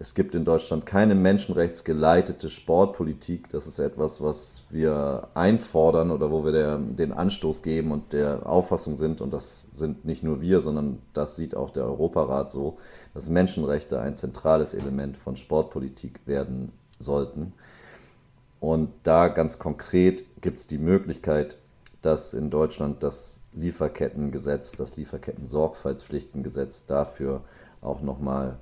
Es gibt in Deutschland keine menschenrechtsgeleitete Sportpolitik. Das ist etwas, was wir einfordern oder wo wir der, den Anstoß geben und der Auffassung sind, und das sind nicht nur wir, sondern das sieht auch der Europarat so, dass Menschenrechte ein zentrales Element von Sportpolitik werden sollten. Und da ganz konkret gibt es die Möglichkeit, dass in Deutschland das Lieferkettengesetz, das Lieferketten-Sorgfaltspflichtengesetz dafür auch nochmal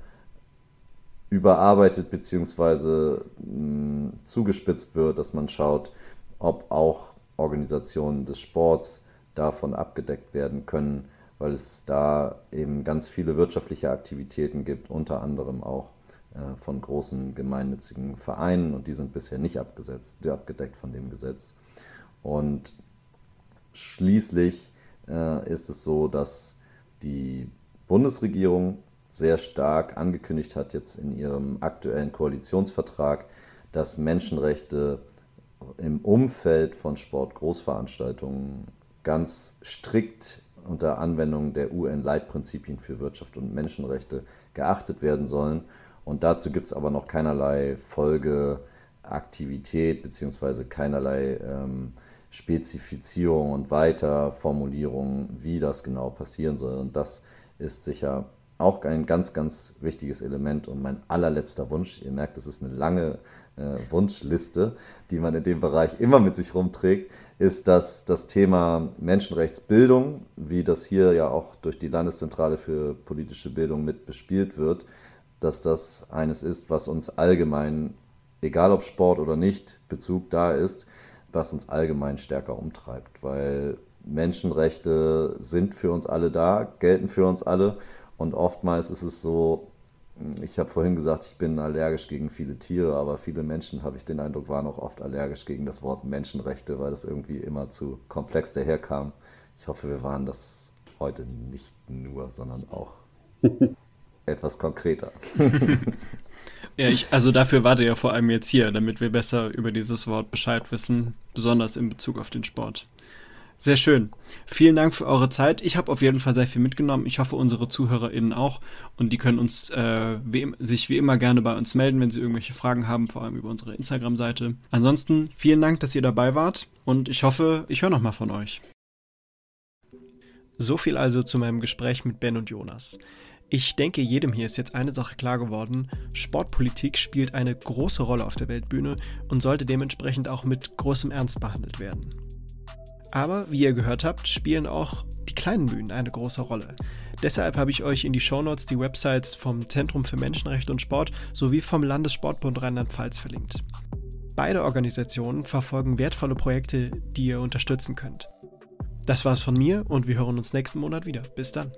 überarbeitet bzw. Hm, zugespitzt wird, dass man schaut, ob auch Organisationen des Sports davon abgedeckt werden können, weil es da eben ganz viele wirtschaftliche Aktivitäten gibt, unter anderem auch äh, von großen gemeinnützigen Vereinen und die sind bisher nicht abgesetzt, abgedeckt von dem Gesetz. Und schließlich äh, ist es so, dass die Bundesregierung sehr stark angekündigt hat, jetzt in ihrem aktuellen Koalitionsvertrag, dass Menschenrechte im Umfeld von Sportgroßveranstaltungen ganz strikt unter Anwendung der UN-Leitprinzipien für Wirtschaft und Menschenrechte geachtet werden sollen. Und dazu gibt es aber noch keinerlei Folgeaktivität bzw. keinerlei ähm, Spezifizierung und Weiterformulierung, wie das genau passieren soll. Und das ist sicher auch ein ganz, ganz wichtiges Element. Und mein allerletzter Wunsch, ihr merkt, es ist eine lange äh, Wunschliste, die man in dem Bereich immer mit sich rumträgt, ist, dass das Thema Menschenrechtsbildung, wie das hier ja auch durch die Landeszentrale für politische Bildung mit bespielt wird, dass das eines ist, was uns allgemein, egal ob Sport oder nicht, Bezug da ist, was uns allgemein stärker umtreibt, weil Menschenrechte sind für uns alle da, gelten für uns alle und oftmals ist es so, ich habe vorhin gesagt, ich bin allergisch gegen viele Tiere, aber viele Menschen, habe ich den Eindruck, waren auch oft allergisch gegen das Wort Menschenrechte, weil das irgendwie immer zu komplex daherkam. Ich hoffe, wir waren das heute nicht nur, sondern auch etwas konkreter. ja, ich, also dafür warte ja vor allem jetzt hier, damit wir besser über dieses Wort Bescheid wissen, besonders in Bezug auf den Sport. Sehr schön. Vielen Dank für eure Zeit. Ich habe auf jeden Fall sehr viel mitgenommen. Ich hoffe, unsere ZuhörerInnen auch. Und die können uns äh, wie, sich wie immer gerne bei uns melden, wenn sie irgendwelche Fragen haben, vor allem über unsere Instagram-Seite. Ansonsten vielen Dank, dass ihr dabei wart. Und ich hoffe, ich höre nochmal von euch. So viel also zu meinem Gespräch mit Ben und Jonas. Ich denke, jedem hier ist jetzt eine Sache klar geworden. Sportpolitik spielt eine große Rolle auf der Weltbühne und sollte dementsprechend auch mit großem Ernst behandelt werden. Aber wie ihr gehört habt, spielen auch die kleinen Bühnen eine große Rolle. Deshalb habe ich euch in die Shownotes die Websites vom Zentrum für Menschenrechte und Sport sowie vom Landessportbund Rheinland-Pfalz verlinkt. Beide Organisationen verfolgen wertvolle Projekte, die ihr unterstützen könnt. Das war's von mir und wir hören uns nächsten Monat wieder. Bis dann.